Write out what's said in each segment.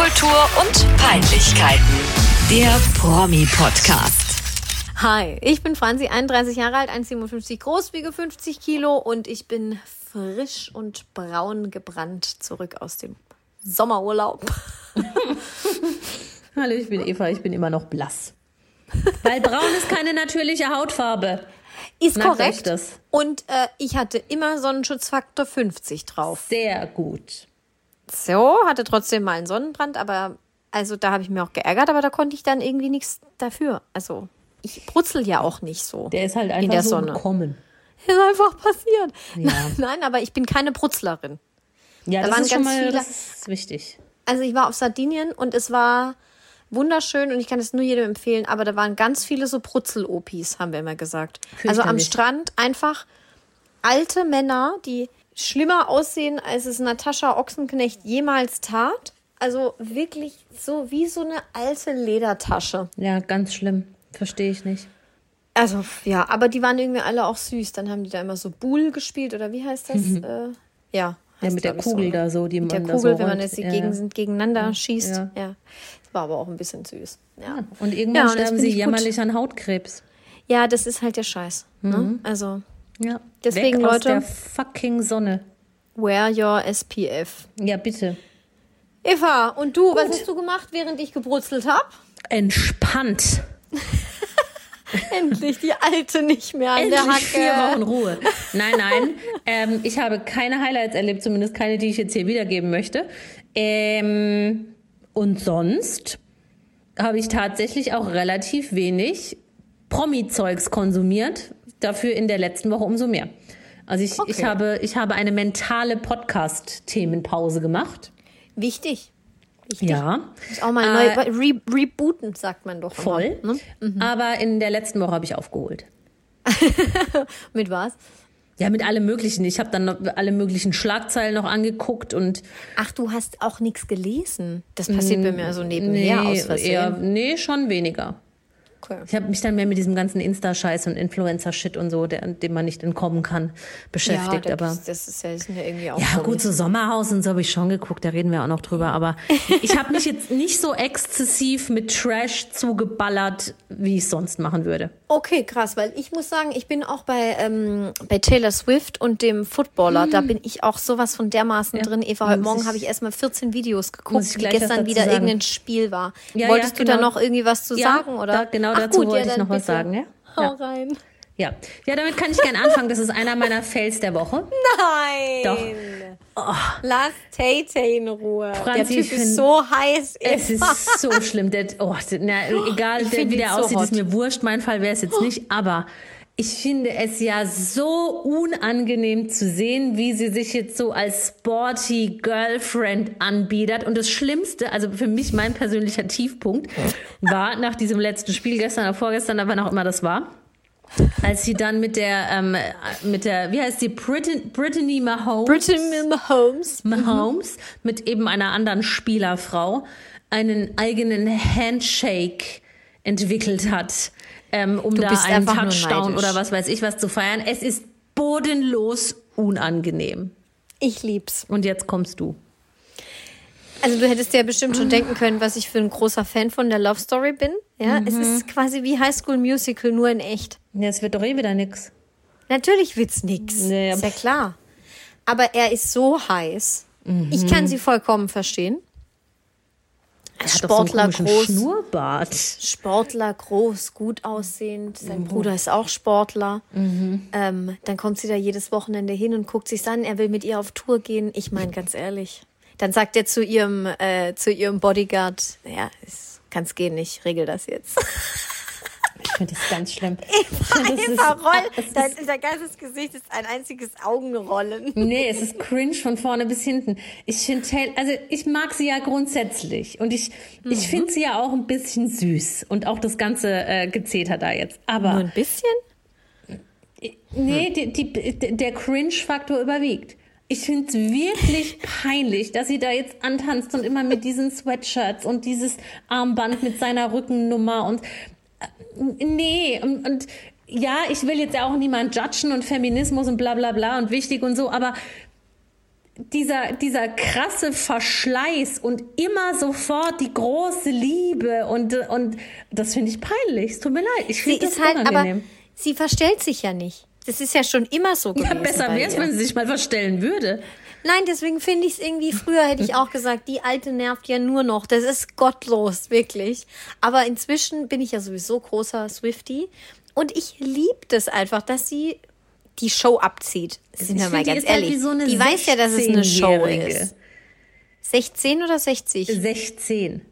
Popkultur und Peinlichkeiten. Der Promi-Podcast. Hi, ich bin Franzi, 31 Jahre alt, 1,57 groß, wiege 50 Kilo und ich bin frisch und braun gebrannt zurück aus dem Sommerurlaub. Hallo, ich bin Eva, ich bin immer noch blass. Weil braun ist keine natürliche Hautfarbe. Ist euch korrekt. das. Und äh, ich hatte immer Sonnenschutzfaktor 50 drauf. Sehr gut. So, hatte trotzdem mal einen Sonnenbrand, aber also da habe ich mir auch geärgert, aber da konnte ich dann irgendwie nichts dafür. Also ich brutzel ja auch nicht so. Der ist halt in einfach der so Sonne. gekommen. Ist einfach passiert. Ja. Nein, aber ich bin keine Brutzlerin. Ja, Da das waren ist schon ganz mal viele- das ist wichtig. Also ich war auf Sardinien und es war wunderschön und ich kann es nur jedem empfehlen, aber da waren ganz viele so Brutzel-Opis, haben wir immer gesagt. Also am Fürchterlich. Strand einfach alte Männer, die schlimmer aussehen, als es Natascha Ochsenknecht jemals tat. Also wirklich so wie so eine alte Ledertasche. Ja, ganz schlimm. Verstehe ich nicht. Also ja, aber die waren irgendwie alle auch süß. Dann haben die da immer so Bull gespielt oder wie heißt das? Äh, ja. Ja, mit der ich, so, Kugel ne? da so, die Mit der man da Kugel, so wenn man jetzt Ja, gegen, ja. gegeneinander schießt. Ja. Ja. Das war aber auch ein bisschen süß. Ja, Und irgendwann sterben sie ich gut. jämmerlich an Hautkrebs. ja das ist halt der Scheiß. Ne? Also, Ja. Deswegen, Weg aus Leute- der fucking Sonne. wear your SPF. Ja, bitte. Eva, und du, was hast du gemacht, während ich gebrutzelt habe? Entspannt. Endlich die alte nicht mehr an der Endlich vier Hacke. Wochen Ruhe. Nein, nein. ähm, ich habe keine Highlights erlebt, zumindest keine, die ich jetzt hier wiedergeben möchte. Ähm, und sonst habe ich tatsächlich auch relativ wenig Promi-Zeugs konsumiert. Dafür in der letzten Woche umso mehr. Also ich, ich, Okay. habe, ich habe eine mentale Podcast-Themenpause gemacht. Wichtig. Wichtig. Ja. Ist auch mal Äh, neu re rebooten, sagt man doch. Voll. Immer, ne? Aber in der letzten Woche habe ich aufgeholt. Mit was? Ja, mit allem Möglichen. Ich habe dann noch alle möglichen Schlagzeilen noch angeguckt und Ach, du hast auch nichts gelesen. Das passiert bei mir so nebenher aus Versehen. eher, nee, schon weniger. Okay. Ich habe mich dann mehr mit diesem ganzen Insta-Scheiß und Influencer-Shit und so, der, dem man nicht entkommen kann, beschäftigt. ja, aber das, das ist ja, sind ja irgendwie auch ja, gut, so Sommerhaus und so habe ich schon geguckt, da reden wir auch noch drüber. Aber ich habe mich jetzt nicht so exzessiv mit Trash zugeballert, wie ich es sonst machen würde. Okay, krass, weil ich muss sagen, ich bin auch bei, ähm, bei Taylor Swift und dem Footballer, da bin ich auch sowas von dermaßen drin. Eva, heute Morgen habe ich erstmal 14 Videos geguckt, wie gestern wieder sagen. irgendein Spiel war. Ja, Wolltest ja, du da genau. noch irgendwie was zu Ja, sagen, oder? da- genau Ach dazu gut, wollte ja, ich noch was sagen, ja? Hau Ja. rein. Ja. ja, damit kann ich gerne anfangen. Das ist einer meiner Fails der Woche. Nein! Doch. Lass Tay Tay in Ruhe. Franzi, der Typ find- ist so heiß. Es ist so schlimm. Der, oh, na, egal, der, wie der so aussieht, ist hot. mir wurscht. Mein Fall wäre es jetzt nicht. Aber ich finde es ja so unangenehm zu sehen, wie sie sich jetzt so als sporty Girlfriend anbietet. Und das Schlimmste, also für mich mein persönlicher Tiefpunkt, war nach diesem letzten Spiel gestern oder vorgestern, aber wann auch immer das war. Als sie dann mit der, ähm, mit der, wie heißt sie, Brittany, Brittany Mahomes. Brittany Mahomes. Mahomes mit eben einer anderen Spielerfrau einen eigenen Handshake entwickelt hat, ähm, um Du da einen Touchdown oder was weiß ich was zu feiern. Es ist bodenlos unangenehm. Ich lieb's. Und jetzt kommst du. Also du hättest ja bestimmt schon denken können, was ich für ein großer Fan von der Love Story bin. Ja, es ist quasi wie High School Musical, nur in echt. Ja, es wird doch eh wieder nix. Natürlich wird's nix. Nee, ist ja klar. Aber er ist so heiß. Ich kann sie vollkommen verstehen. Er hat doch so Sportler groß. Schnurrbart. Sportler, groß, gut aussehend. Sein Bruder ist auch Sportler. Ähm, dann kommt sie da jedes Wochenende hin und guckt sich an. Er will mit ihr auf Tour gehen. Ich meine, ganz ehrlich. Dann sagt er zu ihrem, äh, zu ihrem Bodyguard, ja, es kann's gehen, ich regel das jetzt. Ich finde das ganz schlimm. Ich find, das ist- Eva Roll, es ist- dein, dein ganzes Gesicht ist ein einziges Augenrollen. Nee, es ist cringe von vorne bis hinten. Ich finde, also ich mag sie ja grundsätzlich und ich, ich Mhm. finde sie ja auch ein bisschen süß und auch das ganze äh, Gezeter da jetzt. Aber Nur ein bisschen? nee, die, die, der Cringe-Faktor überwiegt. Ich finde es wirklich peinlich, dass sie da jetzt antanzt und immer mit diesen Sweatshirts und dieses Armband mit seiner Rückennummer und nee, und, und ja, ich will jetzt auch niemand judgen und Feminismus und bla bla bla und wichtig und so, aber dieser, dieser krasse Verschleiß und immer sofort die große Liebe und, und das finde ich peinlich. Es tut mir leid. Ich finde das ist halt, aber sie verstellt sich ja nicht. Das ist ja schon immer so gewesen. ja, besser wäre es, wenn sie sich mal verstellen würde. Nein, deswegen finde ich es irgendwie, früher hätte ich auch gesagt, die alte nervt ja nur noch. Das ist gottlos, wirklich. Aber inzwischen bin ich ja sowieso großer Swifty. Und ich liebe das einfach, dass sie die Show abzieht. Sind Ich wir mal ganz halt ehrlich. wie so die weiß ja, dass es eine Show 16-Jährige. ist. 16 oder 60? 16.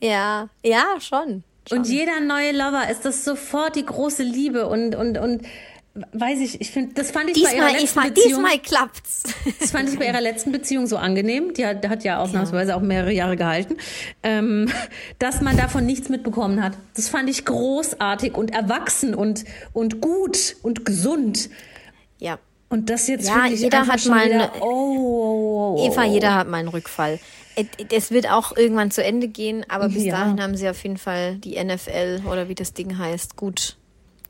Ja, ja, schon. schon. Und jeder neue Lover ist das sofort die große Liebe und, und, und weiß ich, ich finde, das fand ich bei ihrer diesmal, letzten diesmal, Beziehung. diesmal klappt's. Das fand ich bei ihrer letzten Beziehung so angenehm. Die hat, hat ja ausnahmsweise auch mehrere Jahre gehalten, ähm, dass man davon nichts mitbekommen hat. Das fand ich großartig und erwachsen und, und gut und gesund. ja. Und das jetzt Ja, finde ich jeder hat mal wieder, eine- oh, oh, oh, Eva, oh. jeder hat mal einen Rückfall. Es wird auch irgendwann zu Ende gehen, aber bis Ja. dahin haben sie auf jeden Fall die NFL oder wie das Ding heißt, gut,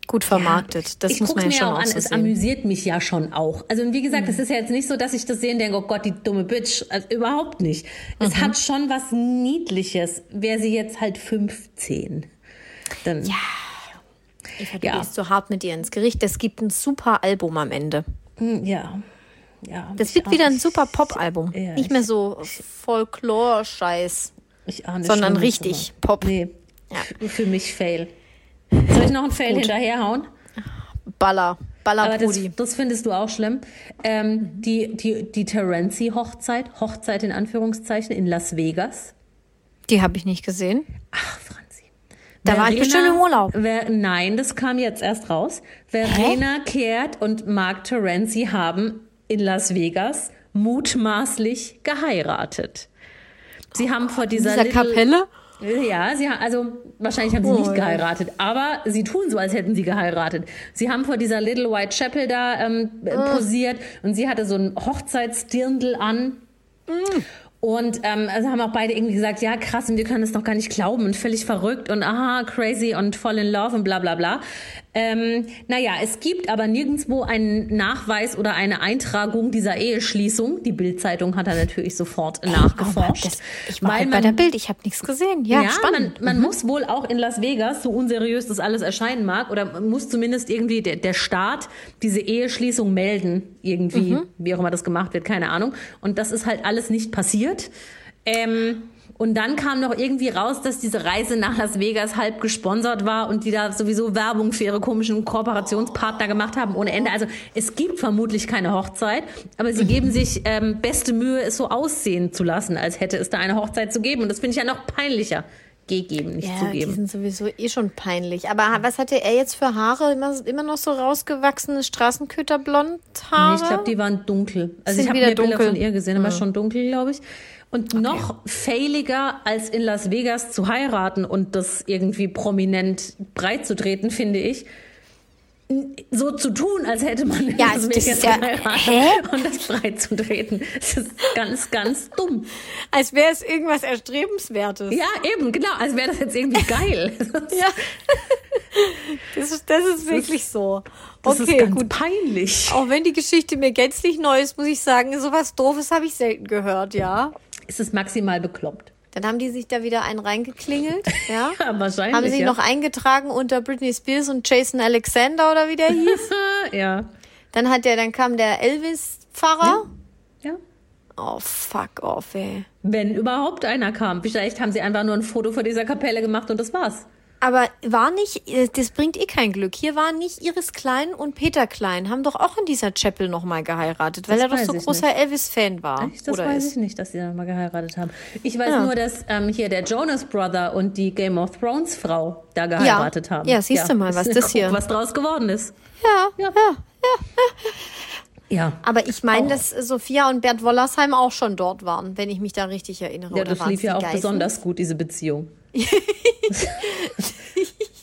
gut vermarktet. Das ich muss man ja schon auch an, so es sehen. Mhm. amüsiert mich ja schon auch. Also wie gesagt, es ist ja jetzt nicht so, dass ich das sehe und denke, oh Gott, die dumme Bitch. Also, überhaupt nicht. Es Mhm. hat schon was Niedliches. Wäre sie jetzt halt 15. Dann, ja. Eva, du Ja. gehst so hart mit ihr ins Gericht. Es gibt ein super Album am Ende. ja. ja. Das wird wieder ein super Pop-Album. Ja, Nicht ich- mehr so Folklore-Scheiß. Sondern richtig aber- Pop. Nee, Ja. für mich Fail. Soll ich noch einen Fail hinterherhauen? Baller. Baller Aber das, das findest du auch schlimm. Ähm, die die, die Terenzi-Hochzeit, Hochzeit in Anführungszeichen, in Las Vegas. Die habe ich nicht gesehen. Ach, Franzi. Da war ich bestimmt im Urlaub. Ver, nein, das kam jetzt erst raus. Verena Kehrt und Mark Terenzi haben in Las Vegas mutmaßlich geheiratet. Sie haben vor dieser, Dieser Little- Kapelle? Ja, sie ha- also wahrscheinlich haben sie Oh, nicht geheiratet, aber sie tun so, als hätten sie geheiratet. Sie haben vor dieser Little White Chapel da ähm, Ah. posiert und sie hatte so ein Hochzeitsdirndl an. Mm. Und ähm, also haben auch beide irgendwie gesagt, ja krass, und wir können es noch gar nicht glauben und völlig verrückt und aha, crazy und fall in love und bla bla bla. Ähm, naja, es gibt aber nirgendwo einen Nachweis oder eine Eintragung dieser Eheschließung. Die Bildzeitung hat da natürlich sofort nachgeforscht. Oh Das, ich war weil halt bei der Bild, ich habe nichts gesehen. Ja, ja, spannend. Mhm. man, man muss wohl auch in Las Vegas, so unseriös das alles erscheinen mag, oder man muss zumindest irgendwie der, der Staat diese Eheschließung melden, irgendwie, Mhm. wie auch immer das gemacht wird, keine Ahnung. Und das ist halt alles nicht passiert. Ähm, und dann kam noch irgendwie raus, dass diese Reise nach Las Vegas halb gesponsert war und die da sowieso Werbung für ihre komischen Kooperationspartner gemacht haben ohne Ende. Also es gibt vermutlich keine Hochzeit, aber sie geben sich ähm, beste Mühe, es so aussehen zu lassen, als hätte es da eine Hochzeit zu geben. Und das finde ich ja noch peinlicher. Gegeben, nicht Ja, die zugeben. sind sowieso eh schon peinlich. Aber was hatte er jetzt für Haare? Immer, immer noch so rausgewachsene Straßenköterblond-Haare? Nee, ich glaube, die waren dunkel. Also Sind ich habe wieder mehr Bilder dunkel. von ihr gesehen, aber schon dunkel, glaube ich. Und noch failiger als in Las Vegas zu heiraten und das irgendwie prominent breit zu treten, finde ich. So zu tun, als hätte man in Ja, Las das Vegas ist ja- geheiratet und das breit zu treten. Das ist ganz, ganz dumm. Als wäre es irgendwas Erstrebenswertes. Ja, eben, genau. Als wäre das jetzt irgendwie geil. Ja. Das ist, das ist wirklich so. Das okay, ist ganz gut. peinlich. Auch wenn die Geschichte mir gänzlich neu ist, muss ich sagen, sowas Doofes habe ich selten gehört, ja. Es ist maximal bekloppt. Dann haben die sich da wieder einen reingeklingelt, ja. Ja, wahrscheinlich. Haben sie ja. noch eingetragen unter Britney Spears und Jason Alexander oder wie der hieß. ja. Dann hat der, dann kam der Elvis-Pfarrer. Ja. Oh, fuck off, ey. Wenn überhaupt einer kam. Vielleicht haben sie einfach nur ein Foto vor dieser Kapelle gemacht und das war's. Aber war nicht, äh, das bringt eh kein Glück. Hier waren nicht Iris Klein und Peter Klein, haben doch auch in dieser Chapel nochmal geheiratet, weil Das er doch so großer Elvis-Fan war. Echt? Das oder weiß ist. ich nicht, dass sie dann mal geheiratet haben. Ich weiß Ja. nur, dass ähm, hier der Jonas Brother und die Game of Thrones Frau da geheiratet haben. Ja, siehst du mal, was das hier- Was draus geworden ist. Ja, Ja. ja. Ja. Aber ich meine, dass Sophia und Bert Wollersheim auch schon dort waren, wenn ich mich da richtig erinnere. Ja, das lief ja die auch Geißen? besonders gut, diese Beziehung.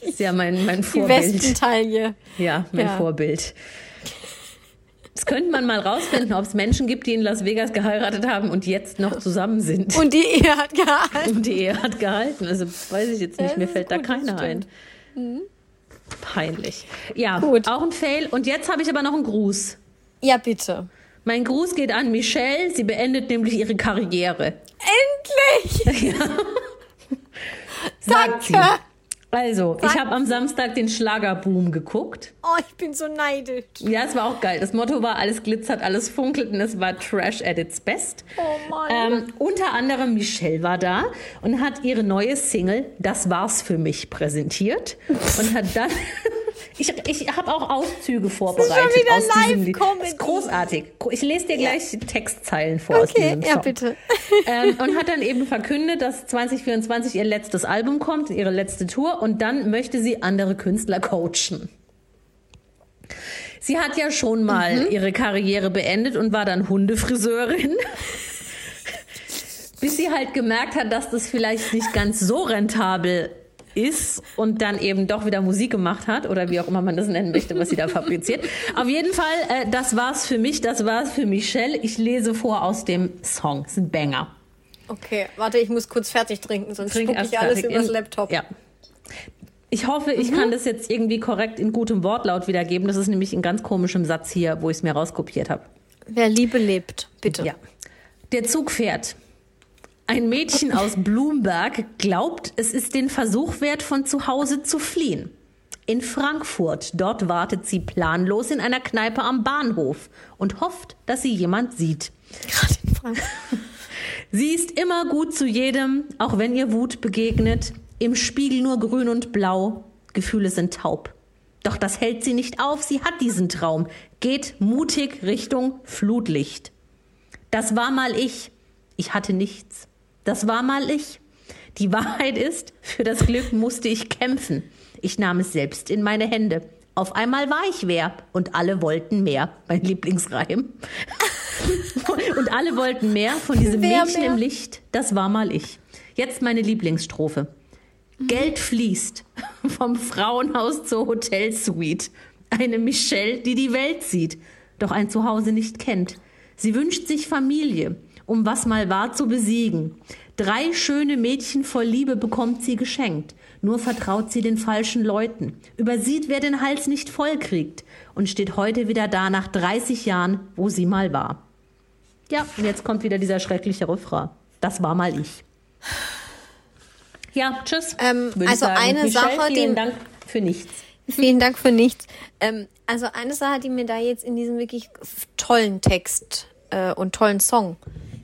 ist ja mein, mein Die Vorbild. Westentaille. Ja, mein Ja. Vorbild. Das könnte man mal rausfinden, ob es Menschen gibt, die in Las Vegas geheiratet haben und jetzt noch zusammen sind. Und die Ehe hat gehalten. Und die Ehe hat gehalten. Also weiß ich jetzt nicht, Das mir fällt da gut, das keiner ein. stimmt. Peinlich. Ja, Gut. auch ein Fail. Und jetzt habe ich aber noch einen Gruß. Ja, bitte. Mein Gruß geht an Michelle. Sie beendet nämlich ihre Karriere. Endlich! Sagt sie. Danke. Also, ich habe am Samstag den Schlagerboom geguckt. Oh, ich bin so neidisch. Ja, es war auch geil. Das Motto war, alles glitzert, alles funkelt und es war Trash at its best. Oh Mann. Ähm, unter anderem Michelle war da und hat ihre neue Single Das war's für mich präsentiert und hat dann ich, ich habe auch Auszüge vorbereitet schon wieder aus diesem Lied. Live-Comedy. Das ist großartig. Ich lese dir gleich Textzeilen vor aus Okay, diesem ja, Song. bitte. Ähm, und hat dann eben verkündet, dass 2024 ihr letztes Album kommt, ihre letzte Tour und dann möchte sie andere Künstler coachen. Sie hat ja schon mal ihre Karriere beendet und war dann Hundefriseurin. Bis sie halt gemerkt hat, dass das vielleicht nicht ganz so rentabel ist und dann eben doch wieder Musik gemacht hat oder wie auch immer man das nennen möchte, was sie da fabriziert. Auf jeden Fall, äh, das war's für mich, das war's für Michelle. Ich lese vor aus dem Song. Es ist ein Banger. Okay, warte, ich muss kurz fertig trinken, sonst Trink spucke erst ich alles fertig. übers Laptop. Ja. Ich hoffe, ich Mhm. kann das jetzt irgendwie korrekt in gutem Wortlaut wiedergeben. Das ist nämlich in ganz komischem Satz hier, wo ich es mir rauskopiert habe. Wer Liebe lebt, bitte. Ja. Der Zug fährt. Ein Mädchen aus Bloomberg glaubt, es ist den Versuch wert, von zu Hause zu fliehen. In Frankfurt, dort wartet sie planlos in einer Kneipe am Bahnhof und hofft, dass sie jemand sieht. Gerade in Frankfurt. Sie ist immer gut zu jedem, auch wenn ihr Wut begegnet. Im Spiegel nur grün und blau. Gefühle sind taub. Doch das hält sie nicht auf. Sie hat diesen Traum. Geht mutig Richtung Flutlicht. Das war mal ich. Ich hatte nichts. Das war mal ich. Die Wahrheit ist, für das Glück musste ich kämpfen. Ich nahm es selbst in meine Hände. Auf einmal war ich wer und alle wollten mehr. Mein Lieblingsreim. und alle wollten mehr von diesem Wer Mädchen mehr? im Licht. Das war mal ich. Jetzt meine Lieblingsstrophe. Geld fließt vom Frauenhaus zur Hotelsuite. Eine Michelle, die die Welt sieht, doch ein Zuhause nicht kennt. Sie wünscht sich Familie, um was mal war zu besiegen. Drei schöne Mädchen voll Liebe bekommt sie geschenkt. Nur vertraut sie den falschen Leuten, übersieht, wer den Hals nicht voll kriegt und steht heute wieder da nach 30 Jahren, wo sie mal war. Ja, und jetzt kommt wieder dieser schreckliche Refrain. Das war mal ich. Ja, tschüss. Ähm, also sagen. eine Michelle, Sache, vielen die- Dank für nichts. Vielen Dank für nichts. Ähm, also eine Sache, die mir da jetzt in diesem wirklich tollen Text äh, und tollen Song,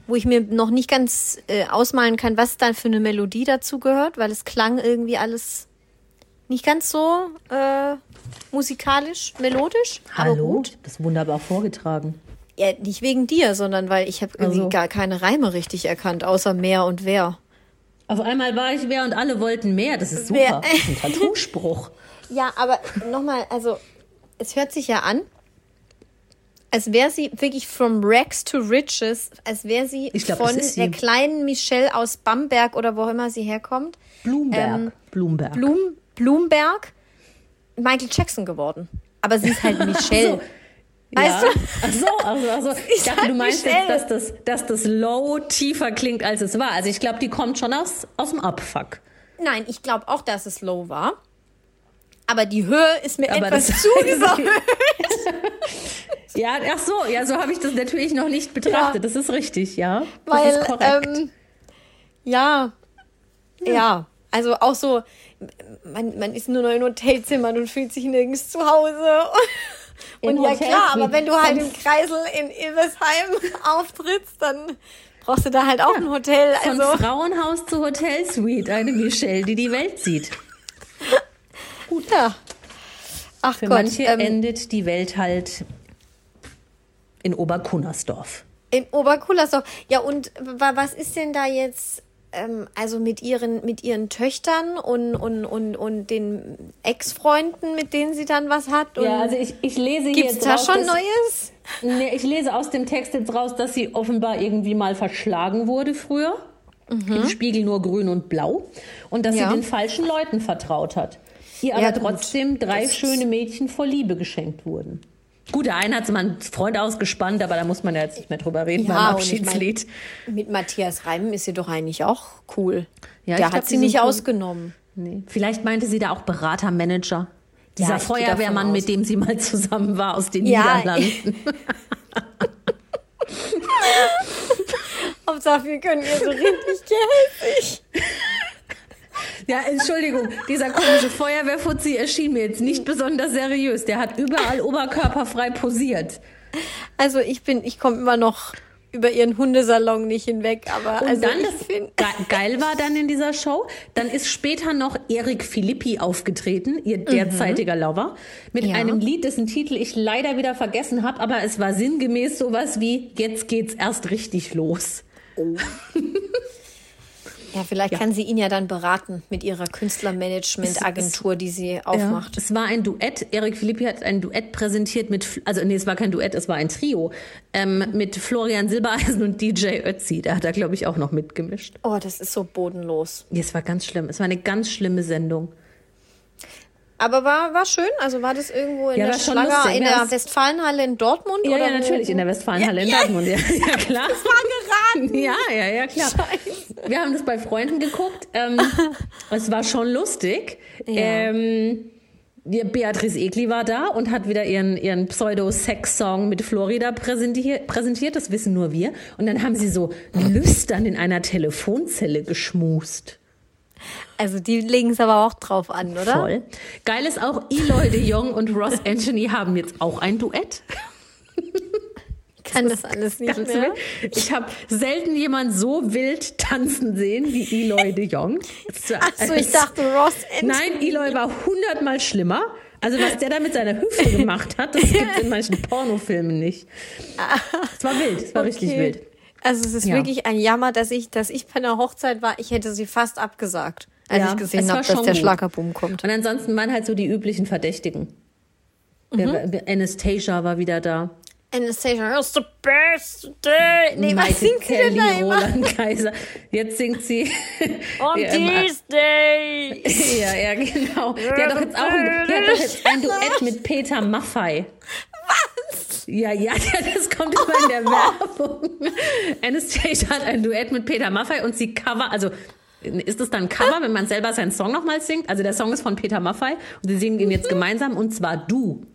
wo ich mir noch nicht ganz äh, ausmalen kann, was da für eine Melodie dazu gehört, weil es klang irgendwie alles nicht ganz so äh, musikalisch, melodisch. Aber Hallo, gut. das ist wunderbar vorgetragen. Ja, nicht wegen dir, sondern weil ich habe irgendwie Also. gar keine Reime richtig erkannt, außer mehr und wer. Auf einmal war ich wer und alle wollten mehr. Das ist super. Wer- Das ist ein Tattoo-Spruch. Ja, aber nochmal, also es hört sich ja an, als wäre sie wirklich from rags to riches, als wäre sie glaub, von sie. der kleinen Michelle aus Bamberg oder wo auch immer sie herkommt, Bloomberg. Ähm, Bloomberg. Blum, Bloomberg, Michael Jackson geworden. Aber sie ist halt Michelle. Weißt ja. du? Ach so, also, also ich dachte, du meinst Michelle. jetzt, dass das, dass das Low tiefer klingt, als es war. Also ich glaube, die kommt schon aus, aus dem Abfuck. Nein, ich glaube auch, dass es low war. Aber die Höhe ist mir Aber etwas das- zu überhöht. Ja, ach so, ja, so habe ich das natürlich noch nicht betrachtet. Das ist richtig, ja. Das Weil, ist korrekt. ähm, ja, ja, also auch so, man, man ist nur noch in Hotelzimmern und fühlt sich nirgends zu Hause. In Und ja klar, aber wenn du halt im Kreisel in Ilversheim auftrittst, dann brauchst du da halt auch ein Hotel. Von Also Frauenhaus zu Hotelsuite, eine Michelle, die die Welt sieht. ja. Ach Für Gott, manche ähm, endet die Welt halt in Oberkunnersdorf. in Oberkullersdorf. Ja, und wa- was ist denn da jetzt, ähm, also mit ihren, mit ihren Töchtern und, und, und, und den Ex-Freunden, mit denen sie dann was hat? Und Ja, also ich, ich lese hier gibt's jetzt da raus, schon dass, Neues? Nee, ich lese aus dem Text jetzt raus, dass sie offenbar irgendwie mal verschlagen wurde früher. Im Spiegel nur grün und blau. Und dass Mhm. Ja. sie den falschen Leuten vertraut hat. Ihr Ja, aber gut. trotzdem drei Das schöne Mädchen vor Liebe geschenkt wurden. Gut, der eine hat sie mal einen Freund ausgespannt, aber da muss man ja jetzt nicht mehr drüber reden beim und ich mein, Abschiedslied. mit Matthias Reim ist sie doch eigentlich auch cool. Ja, Der hat sie nicht cool. ausgenommen. Nee. Vielleicht meinte sie da auch Berater, Manager. Dieser Ja, Feuerwehrmann, mit dem sie mal zusammen war aus den Ja, Niederlanden. Hauptsache, wir können ihr so richtig gehässig. Ja, Entschuldigung, dieser komische Feuerwehrfuzzi erschien mir jetzt nicht besonders seriös. Der hat überall oberkörperfrei posiert. Also ich bin, ich komme immer noch über ihren Hundesalon nicht hinweg, aber Und also dann, ich das ge geil war dann in dieser Show, dann ist später noch Erik Philippi aufgetreten, ihr derzeitiger Lover, mit Ja. einem Lied, dessen Titel ich leider wieder vergessen habe, aber es war sinngemäß sowas wie Jetzt geht's erst richtig los. ja, vielleicht kann sie ihn ja dann beraten mit ihrer Künstlermanagement-Agentur, die sie aufmacht. Es war ein Duett. Erik Philippi hat ein Duett präsentiert mit, also nee, es war kein Duett, es war ein Trio ähm, mit Florian Silbereisen und DJ Ötzi. Da hat er, glaube ich, auch noch mitgemischt. Oh, das ist so bodenlos. Nee, es war ganz schlimm. Es war eine ganz schlimme Sendung. Aber war, war schön? Also war das irgendwo in Ja, der Schlager, in der Westfalenhalle in Dortmund? Ja, oder ja, wo- natürlich, in der Westfalenhalle in Ja, ja. Dortmund. Ja, ja klar. Das war geraten. Ja, ja, ja, klar. Wir haben das bei Freunden geguckt. Ähm, es war schon lustig. Ähm, Beatrice Egli war da und hat wieder ihren, ihren Pseudo-Sex-Song mit Florida präsentiert, präsentiert. Das wissen nur wir. Und dann haben sie so lüstern in einer Telefonzelle geschmust. Also die legen es aber auch drauf an, oder? Voll. Geil ist auch, Eloy de Jong und Ross Anthony haben jetzt auch ein Duett. Ich kann das alles nicht mehr. wild. Ich habe selten jemand so wild tanzen sehen wie Eloy de Jong. Achso, ich dachte Ross Anthony. Nein, Eloy war hundertmal schlimmer. Also was der da mit seiner Hüfte gemacht hat, das gibt es in manchen Pornofilmen nicht. Es war wild, es war richtig Okay. wild. Also es ist Ja. wirklich ein Jammer, dass ich, dass ich bei einer Hochzeit war. Ich hätte sie fast abgesagt, als Ja, ich gesehen habe, dass schon der gut. Schlagerboom kommt. Und ansonsten waren halt so die üblichen Verdächtigen. Der- Anastasia war wieder da. Anastasia, it's the best day. Nee, was Michael singt sie denn da Kelly, immer? Roland Kaiser. Jetzt singt sie. On Ja, these days. Ja, ja, genau. Der hat doch jetzt auch ein, der hat doch jetzt ein Duett mit Peter Maffei. Ja, ja, das kommt immer in der Werbung. Anastasia hat ein Duett mit Peter Maffei und sie cover, also ist es dann Cover, wenn man selber seinen Song nochmal singt? Also der Song ist von Peter Maffei und sie singen ihn jetzt gemeinsam und zwar du.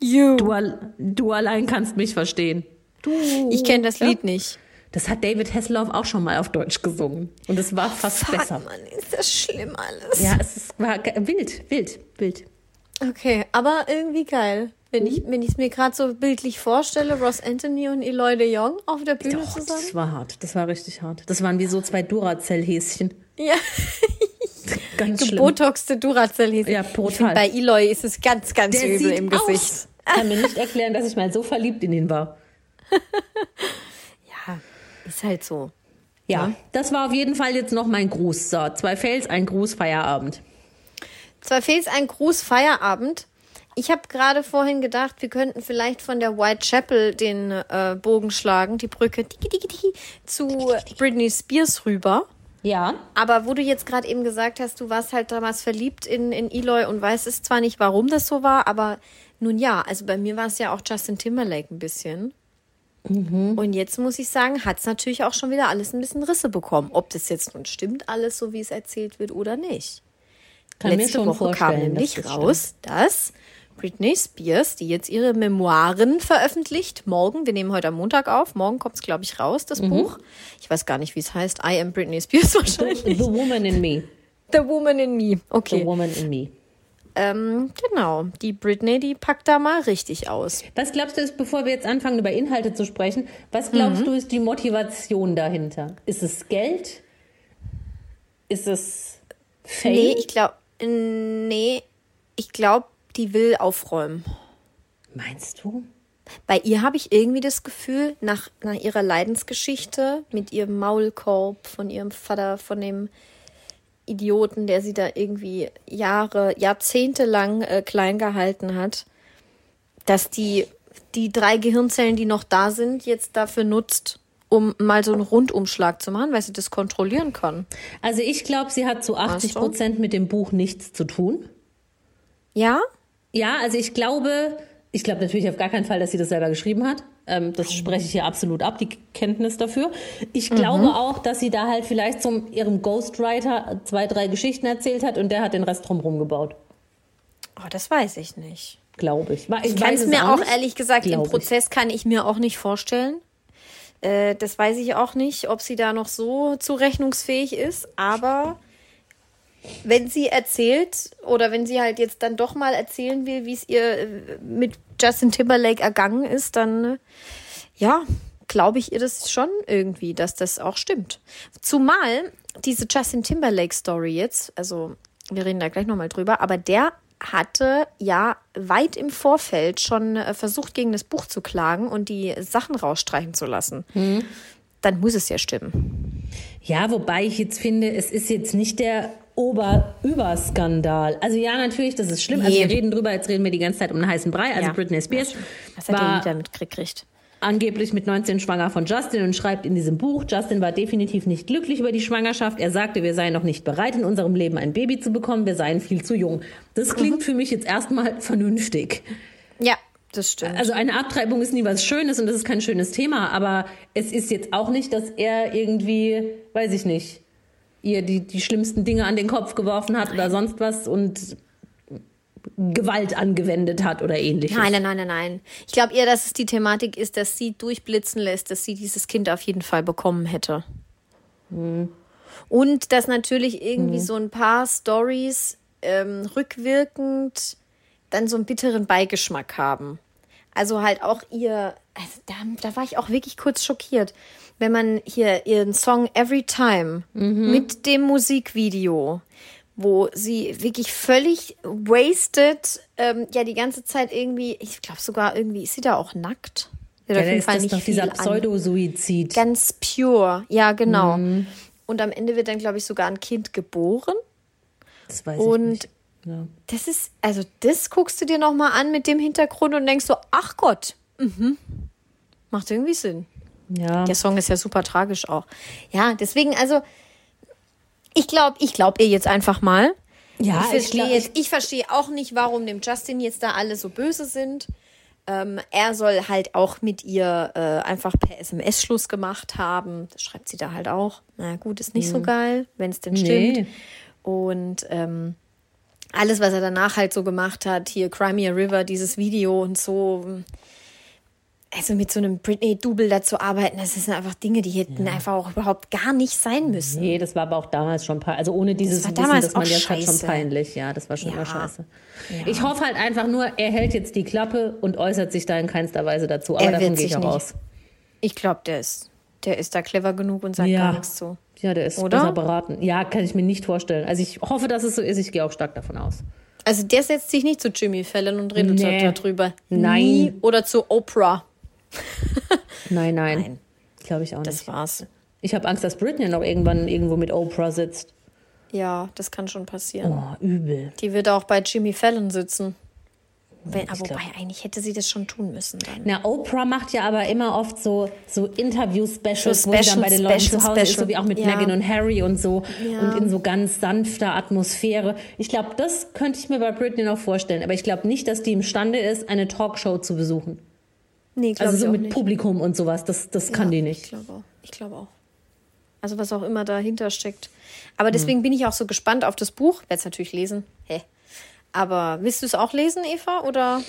You. Du, al- du allein kannst mich verstehen. Du. Ich kenne das Ja. Lied nicht. Das hat David Hasselhoff auch schon mal auf Deutsch gesungen und es war fast Fuck, besser. Mann, ist das schlimm alles. Ja, es ist, war wild, wild, wild. Okay, aber irgendwie geil. Wenn Mhm. ich wenn ich es mir gerade so bildlich vorstelle, Ross Anthony und Eloy de Jong auf der Bühne Oh, zusammen. das war hart. Das war richtig hart. Das waren wie so zwei Duracell-Häschen. Ja, Ganz schlimm. gebotoxte Duracell hieß. Ja, brutal. bei Eloy ist es ganz, ganz Der übel im aus. Gesicht. Ich kann mir nicht erklären, dass ich mal so verliebt in ihn war. Ja, ist halt so. Ja, das war auf jeden Fall jetzt noch mein Gruß. So, zwei Fails, ein Gruß, Feierabend. Zwar fehlt ein Gruß Feierabend. Ich habe gerade vorhin gedacht, wir könnten vielleicht von der Whitechapel den äh, Bogen schlagen, die Brücke digi, digi, digi, zu Britney Spears rüber. Ja. Aber wo du jetzt gerade eben gesagt hast, du warst halt damals verliebt in, in Eloy und weißt es zwar nicht, warum das so war, aber nun ja, also bei mir war es ja auch Justin Timberlake ein bisschen. Und jetzt muss ich sagen, hat es natürlich auch schon wieder alles ein bisschen Risse bekommen. Ob das jetzt nun stimmt, alles so wie es erzählt wird oder nicht. Kann Letzte Woche kam nämlich das raus, dass Britney Spears, die jetzt ihre Memoiren veröffentlicht, morgen, wir nehmen heute am Montag auf, morgen kommt es, glaube ich, raus, das Mhm. Buch. Ich weiß gar nicht, wie es heißt. I am Britney Spears wahrscheinlich. The Woman in Me. The Woman in Me. The Okay. Woman in Me. Ähm, genau. Die Britney, die packt da mal richtig aus. Was glaubst du, ist, bevor wir jetzt anfangen, über Inhalte zu sprechen, was glaubst Mhm. du, ist die Motivation dahinter? Ist es Geld? Ist es Fame? Nee, ich glaube, nee, ich glaube, die will aufräumen. Meinst du? Bei ihr habe ich irgendwie das Gefühl, nach, nach ihrer Leidensgeschichte mit ihrem Maulkorb von ihrem Vater, von dem Idioten, der sie da irgendwie Jahre, Jahrzehnte lang äh, klein gehalten hat, dass die, die drei Gehirnzellen, die noch da sind, jetzt dafür nutzt, um mal so einen Rundumschlag zu machen, weil sie das kontrollieren kann. Also ich glaube, sie hat zu 80 du? Prozent mit dem Buch nichts zu tun. Ja? Ja, also ich glaube, ich glaube natürlich auf gar keinen Fall, dass sie das selber geschrieben hat. Ähm, das spreche ich hier absolut ab, die Kenntnis dafür. Ich glaube auch, dass sie da halt vielleicht zum ihrem Ghostwriter zwei, drei Geschichten erzählt hat und der hat den Rest drumherum gebaut. Oh, das weiß ich nicht. Glaube ich. Ich Ich kann es mir auch nicht. ehrlich gesagt, im Glaub ich. Prozess kann ich mir auch nicht vorstellen. Äh, das weiß ich auch nicht, ob sie da noch so zurechnungsfähig ist, aber wenn sie erzählt oder wenn sie halt jetzt dann doch mal erzählen will, wie es ihr äh, mit Justin Timberlake ergangen ist, dann äh, ja, glaube ich ihr das schon irgendwie, dass das auch stimmt. Zumal diese Justin Timberlake Story jetzt, also wir reden da gleich nochmal drüber, aber der hatte ja weit im Vorfeld schon äh, versucht, gegen das Buch zu klagen und die Sachen rausstreichen zu lassen. Mhm. Dann muss es ja stimmen. Ja, wobei ich jetzt finde, es ist jetzt nicht der Ober-Überskandal. Also ja, natürlich, das ist schlimm. Also wir reden drüber, jetzt reden wir die ganze Zeit um einen heißen Brei. Also ja. Britney Spears Was hat war damit gekriegt? angeblich mit 19 schwanger von Justin und schreibt in diesem Buch, Justin war definitiv nicht glücklich über die Schwangerschaft. Er sagte, wir seien noch nicht bereit, in unserem Leben ein Baby zu bekommen. Wir seien viel zu jung. Das klingt mhm. für mich jetzt erstmal vernünftig. Ja, das stimmt. Also eine Abtreibung ist nie was Schönes und das ist kein schönes Thema, aber es ist jetzt auch nicht, dass er irgendwie, weiß ich nicht, ihr die, die schlimmsten Dinge an den Kopf geworfen hat oder sonst was und Gewalt angewendet hat oder ähnliches. Nein, nein, nein, nein, nein. Ich glaube eher, dass es die Thematik ist, dass sie durchblitzen lässt, dass sie dieses Kind auf jeden Fall bekommen hätte. Hm. Und dass natürlich irgendwie hm. so ein paar Stories ähm, rückwirkend dann so einen bitteren Beigeschmack haben. Also halt auch ihr, also da, da war ich auch wirklich kurz schockiert wenn man hier ihren Song Every Time mhm. mit dem Musikvideo, wo sie wirklich völlig wasted, ähm, ja, die ganze Zeit irgendwie, ich glaube sogar irgendwie, ist sie da auch nackt? Ja, auf jeden Fall nicht doch dieser Pseudosuizid. Ganz pure, ja, genau. Mhm. Und am Ende wird dann, glaube ich, sogar ein Kind geboren. Das weiß und ich nicht. Ja. Das ist, also das guckst du dir nochmal an mit dem Hintergrund und denkst so, ach Gott, mhm. macht irgendwie Sinn. Ja. Der Song ist ja super tragisch auch. Ja, deswegen, also, ich glaube, ich glaube ihr jetzt einfach mal. Ja, ich verstehe ich, ich verstehe auch nicht, warum dem Justin jetzt da alle so böse sind. Ähm, er soll halt auch mit ihr äh, einfach per SMS Schluss gemacht haben. Das schreibt sie da halt auch. Na gut, ist nicht hm. so geil, wenn es denn nee. stimmt. Und ähm, alles, was er danach halt so gemacht hat, hier Crimea River, dieses Video und so, also mit so einem Britney-Double da zu arbeiten, das sind einfach Dinge, die hätten ja. einfach auch überhaupt gar nicht sein müssen. Nee, das war aber auch damals schon peinlich. Also ohne dieses das Wissen, das man jetzt hat, schon peinlich. Ja, das war schon ja. immer scheiße. Ja. Ich hoffe halt einfach nur, er hält jetzt die Klappe und äußert sich da in keinster Weise dazu. Aber er davon gehe ich auch nicht. aus. Ich glaube, der ist, der ist da clever genug und sagt gar nichts zu. Ja, der ist Oder? besser beraten. Ja, kann ich mir nicht vorstellen. Also ich hoffe, dass es so ist. Ich gehe auch stark davon aus. Also der setzt sich nicht zu Jimmy Fallon und redet nee. darüber. Nein. Nie. Oder zu Oprah. Nein, nein. Nein. Glaube ich auch nicht. Das war's. Ich habe Angst, dass Britney noch irgendwann irgendwo mit Oprah sitzt. Ja, das kann schon passieren. Oh, übel. Die wird auch bei Jimmy Fallon sitzen. Wenn, aber wobei, eigentlich hätte sie das schon tun müssen dann. Na, Oprah macht ja aber immer oft so, so Interview-Specials, so wo sie dann bei den Leuten Special, zu Hause Special. ist, so wie auch mit ja. Meghan und Harry und so. Ja. Und in so ganz sanfter Atmosphäre. Ich glaube, das könnte ich mir bei Britney noch vorstellen. Aber ich glaube nicht, dass die imstande ist, eine Talkshow zu besuchen. Nee, also so mit nicht. Publikum und sowas, das, das kann die nicht. Ich glaube auch. Ich glaube auch. Also was auch immer dahinter steckt. Aber deswegen hm. bin ich auch so gespannt auf das Buch. Werde es natürlich lesen. Hä? Aber willst du es auch lesen, Eva? Oder?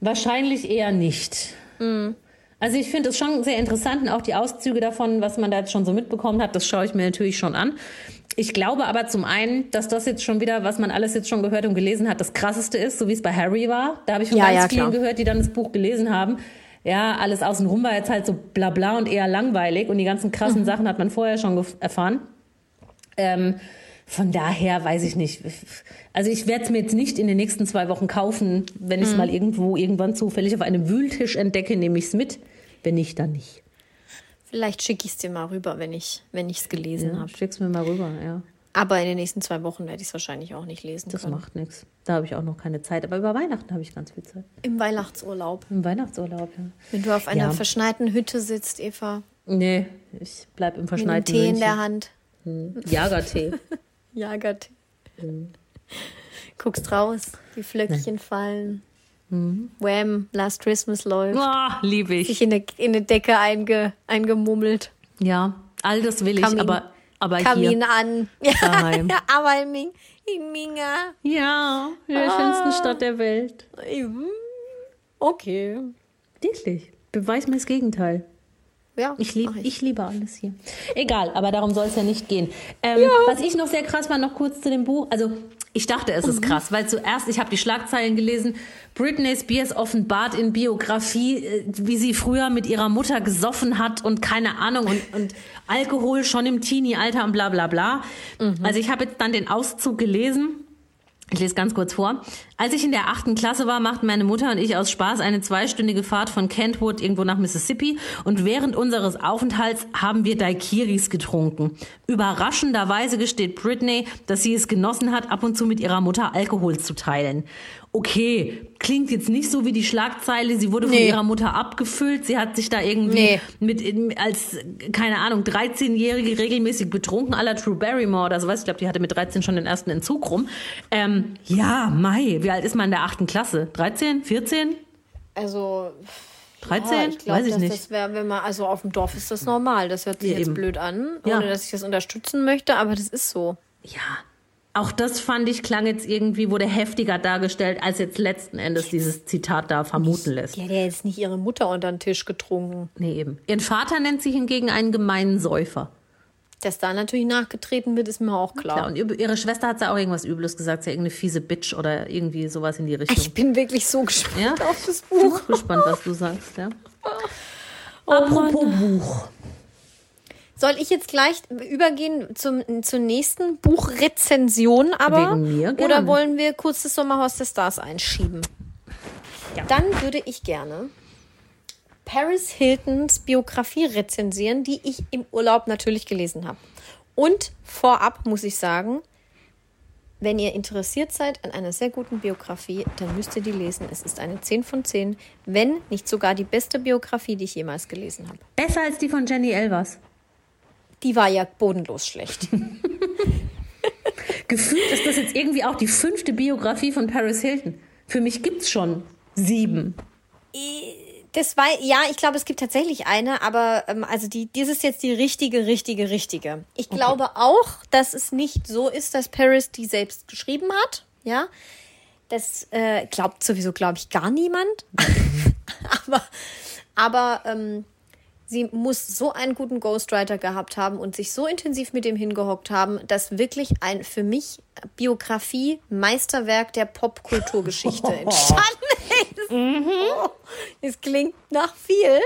Wahrscheinlich eher nicht. Mhm. Also ich finde es schon sehr interessant und auch die Auszüge davon, was man da jetzt schon so mitbekommen hat, das schaue ich mir natürlich schon an. Ich glaube aber zum einen, dass das jetzt schon wieder, was man alles jetzt schon gehört und gelesen hat, das krasseste ist, so wie es bei Harry war. Da habe ich von ja, ganz ja, vielen gehört, die dann das Buch gelesen haben ja, alles außenrum war jetzt halt so bla bla und eher langweilig und die ganzen krassen mhm. Sachen hat man vorher schon erfahren. Ähm, von daher weiß ich nicht. Also ich werde es mir jetzt nicht in den nächsten zwei Wochen kaufen. Wenn ich es mhm. mal irgendwo irgendwann zufällig auf einem Wühltisch entdecke, nehme ich es mit. Wenn nicht, dann nicht. Vielleicht schicke ich es dir mal rüber, wenn ich wenn es gelesen ja, habe. Schick's mir mal rüber, ja. Aber in den nächsten zwei Wochen werde ich es wahrscheinlich auch nicht lesen das können. Das macht nichts. Da habe ich auch noch keine Zeit. Aber über Weihnachten habe ich ganz viel Zeit. Im Weihnachtsurlaub. Im Weihnachtsurlaub, ja. Wenn du auf einer ja. verschneiten Hütte sitzt, Eva. Nee, ich bleibe im verschneiten Mit Tee München. in der Hand. Hm. Jagertee. Jagertee. Hm. Guckst raus, die Flöckchen nee. fallen. Mhm. Wham, Last Christmas läuft. Oh, liebe ich. Sich in eine, in eine Decke einge, eingemummelt. Ja, all das will Kamin. ich, aber aber Kamin hier an. Daheim. Ja, aber in, Ming, in Minga. Ja, in der ah. schönsten Stadt der Welt. Okay. Wirklich. Beweis mir das Gegenteil. Ja, Ich, lieb, mach ich. liebe alles hier. Egal, aber darum soll es ja nicht gehen. Ähm, Was ich noch sehr krass war, noch kurz zu dem Buch. Also ich dachte, es Mhm. ist krass, weil zuerst, ich habe die Schlagzeilen gelesen, Britney Spears offenbart in Biografie, äh, wie sie früher mit ihrer Mutter gesoffen hat und keine Ahnung und, und Alkohol schon im Teenie-Alter und bla bla bla. Mhm. Also ich habe jetzt dann den Auszug gelesen. Ich lese ganz kurz vor. Als ich in der achten Klasse war, machten meine Mutter und ich aus Spaß eine zweistündige Fahrt von Kentwood irgendwo nach Mississippi und während unseres Aufenthalts haben wir Daiquiris getrunken. Überraschenderweise gesteht Britney, dass sie es genossen hat, ab und zu mit ihrer Mutter Alkohol zu teilen. Okay, klingt jetzt nicht so wie die Schlagzeile, sie wurde von Nee. ihrer Mutter abgefüllt, sie hat sich da irgendwie Nee. mit als, keine Ahnung, 13-Jährige regelmäßig betrunken, la True Barrymore oder sowas. Ich glaube, die hatte mit 13 schon den ersten Entzug rum. Ähm, ja, Mai, wie alt ist man in der achten Klasse? 13, 14, Also, 13? ja, ich glaube, Weiß ich nicht. das wäre, wenn man, also auf dem Dorf ist das normal. Das hört sich Ja, jetzt eben. blöd an, Ja. ohne dass ich das unterstützen möchte, aber das ist so. ja. Auch das fand ich, klang jetzt irgendwie, wurde heftiger dargestellt, als jetzt letzten Endes dieses Zitat da vermuten lässt. Ja jetzt nicht ihre Mutter unter den Tisch getrunken. Nee, eben. Ihren Vater nennt sie hingegen einen gemeinen Säufer. Dass da natürlich nachgetreten wird, ist mir auch klar. Ja, und ihre Schwester hat sie auch irgendwas Übles gesagt, sie hat irgendeine fiese Bitch oder irgendwie sowas in die Richtung. ich bin wirklich so gespannt Ja? auf das Buch. Bin gespannt, was du sagst, ja. Oh Apropos Buch. Soll ich jetzt gleich übergehen zum, zur nächsten Buchrezension, aber? Wegen mir gerne. Oder wollen wir kurz das Sommerhaus der Stars einschieben? Dann würde ich gerne Paris Hiltons Biografie rezensieren, die ich im Urlaub natürlich gelesen habe. Und vorab muss ich sagen, wenn ihr interessiert seid an einer sehr guten Biografie, dann müsst ihr die lesen. Es ist eine 10 von 10, wenn nicht sogar die beste Biografie, die ich jemals gelesen habe. Besser als die von Jenny Elvers. Die war ja bodenlos schlecht. Gefühlt ist das jetzt irgendwie auch die fünfte Biografie von Paris Hilton. Für mich gibt's schon sieben. Das war, ja, ich glaube, es gibt tatsächlich eine, aber ähm, also die, das ist jetzt die richtige, richtige, richtige. Ich glaube auch, dass es nicht so ist, dass Paris die selbst geschrieben hat. Ja, das äh, glaubt sowieso, glaube ich, gar niemand. aber aber ähm, sie muss so einen guten Ghostwriter gehabt haben und sich so intensiv mit dem hingehockt haben, dass wirklich ein für mich Biografie Meisterwerk der Popkulturgeschichte entstanden ist. Oh, Es klingt nach viel,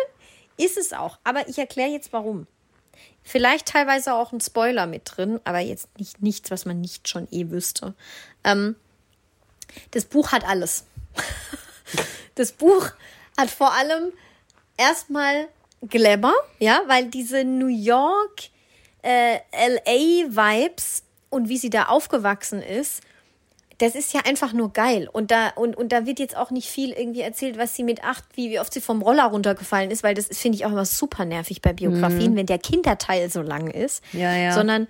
ist es auch. Aber ich erkläre jetzt warum. Vielleicht teilweise auch ein Spoiler mit drin, aber jetzt nicht nichts, was man nicht schon eh wüsste. Ähm, das Buch hat alles. Das Buch hat vor allem erstmal Glamour, ja, weil diese New York, äh, LA-Vibes und wie sie da aufgewachsen ist, das ist ja einfach nur geil. Und da, und, und da wird jetzt auch nicht viel irgendwie erzählt, was sie mit acht, wie, wie oft sie vom Roller runtergefallen ist, weil das finde ich auch immer super nervig bei Biografien, wenn der Kinderteil so lang ist. Ja, ja. Sondern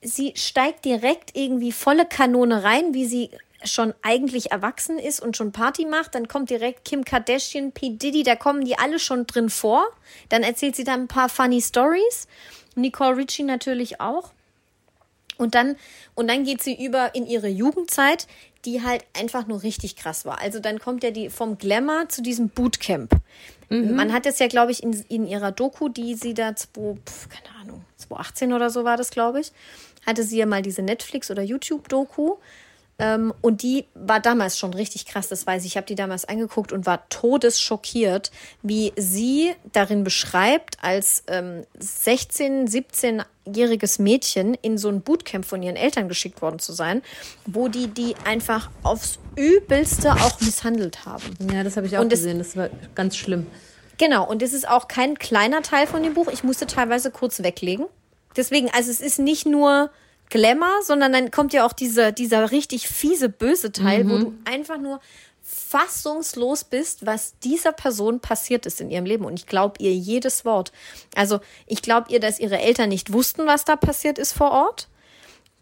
sie steigt direkt irgendwie volle Kanone rein, wie sie schon eigentlich erwachsen ist und schon Party macht. Dann kommt direkt Kim Kardashian, P. Diddy, da kommen die alle schon drin vor. Dann erzählt sie dann ein paar funny Stories. Nicole Richie natürlich auch. Und dann, und dann geht sie über in ihre Jugendzeit, die halt einfach nur richtig krass war. Also dann kommt ja die vom Glamour zu diesem Bootcamp. Man hat es ja, glaube ich, in, in ihrer Doku, die sie da, zwei, pf, keine Ahnung, 2018 oder so war das, glaube ich, hatte sie ja mal diese Netflix- oder YouTube-Doku. Ähm, und die war damals schon richtig krass, das weiß ich. Ich habe die damals angeguckt und war todesschockiert, wie sie darin beschreibt, als ähm, 16-, 17-jähriges Mädchen in so ein Bootcamp von ihren Eltern geschickt worden zu sein, wo die die einfach aufs Übelste auch misshandelt haben. Ja, das habe ich auch Und gesehen. Das war ganz schlimm. Genau, und das ist auch kein kleiner Teil von dem Buch. Ich musste teilweise kurz weglegen. Deswegen, also es ist nicht nur Glamour, sondern dann kommt ja auch dieser, dieser richtig fiese, böse Teil, wo du einfach nur fassungslos bist, was dieser Person passiert ist in ihrem Leben. Und ich glaube ihr jedes Wort. Also ich glaube ihr, dass ihre Eltern nicht wussten, was da passiert ist vor Ort.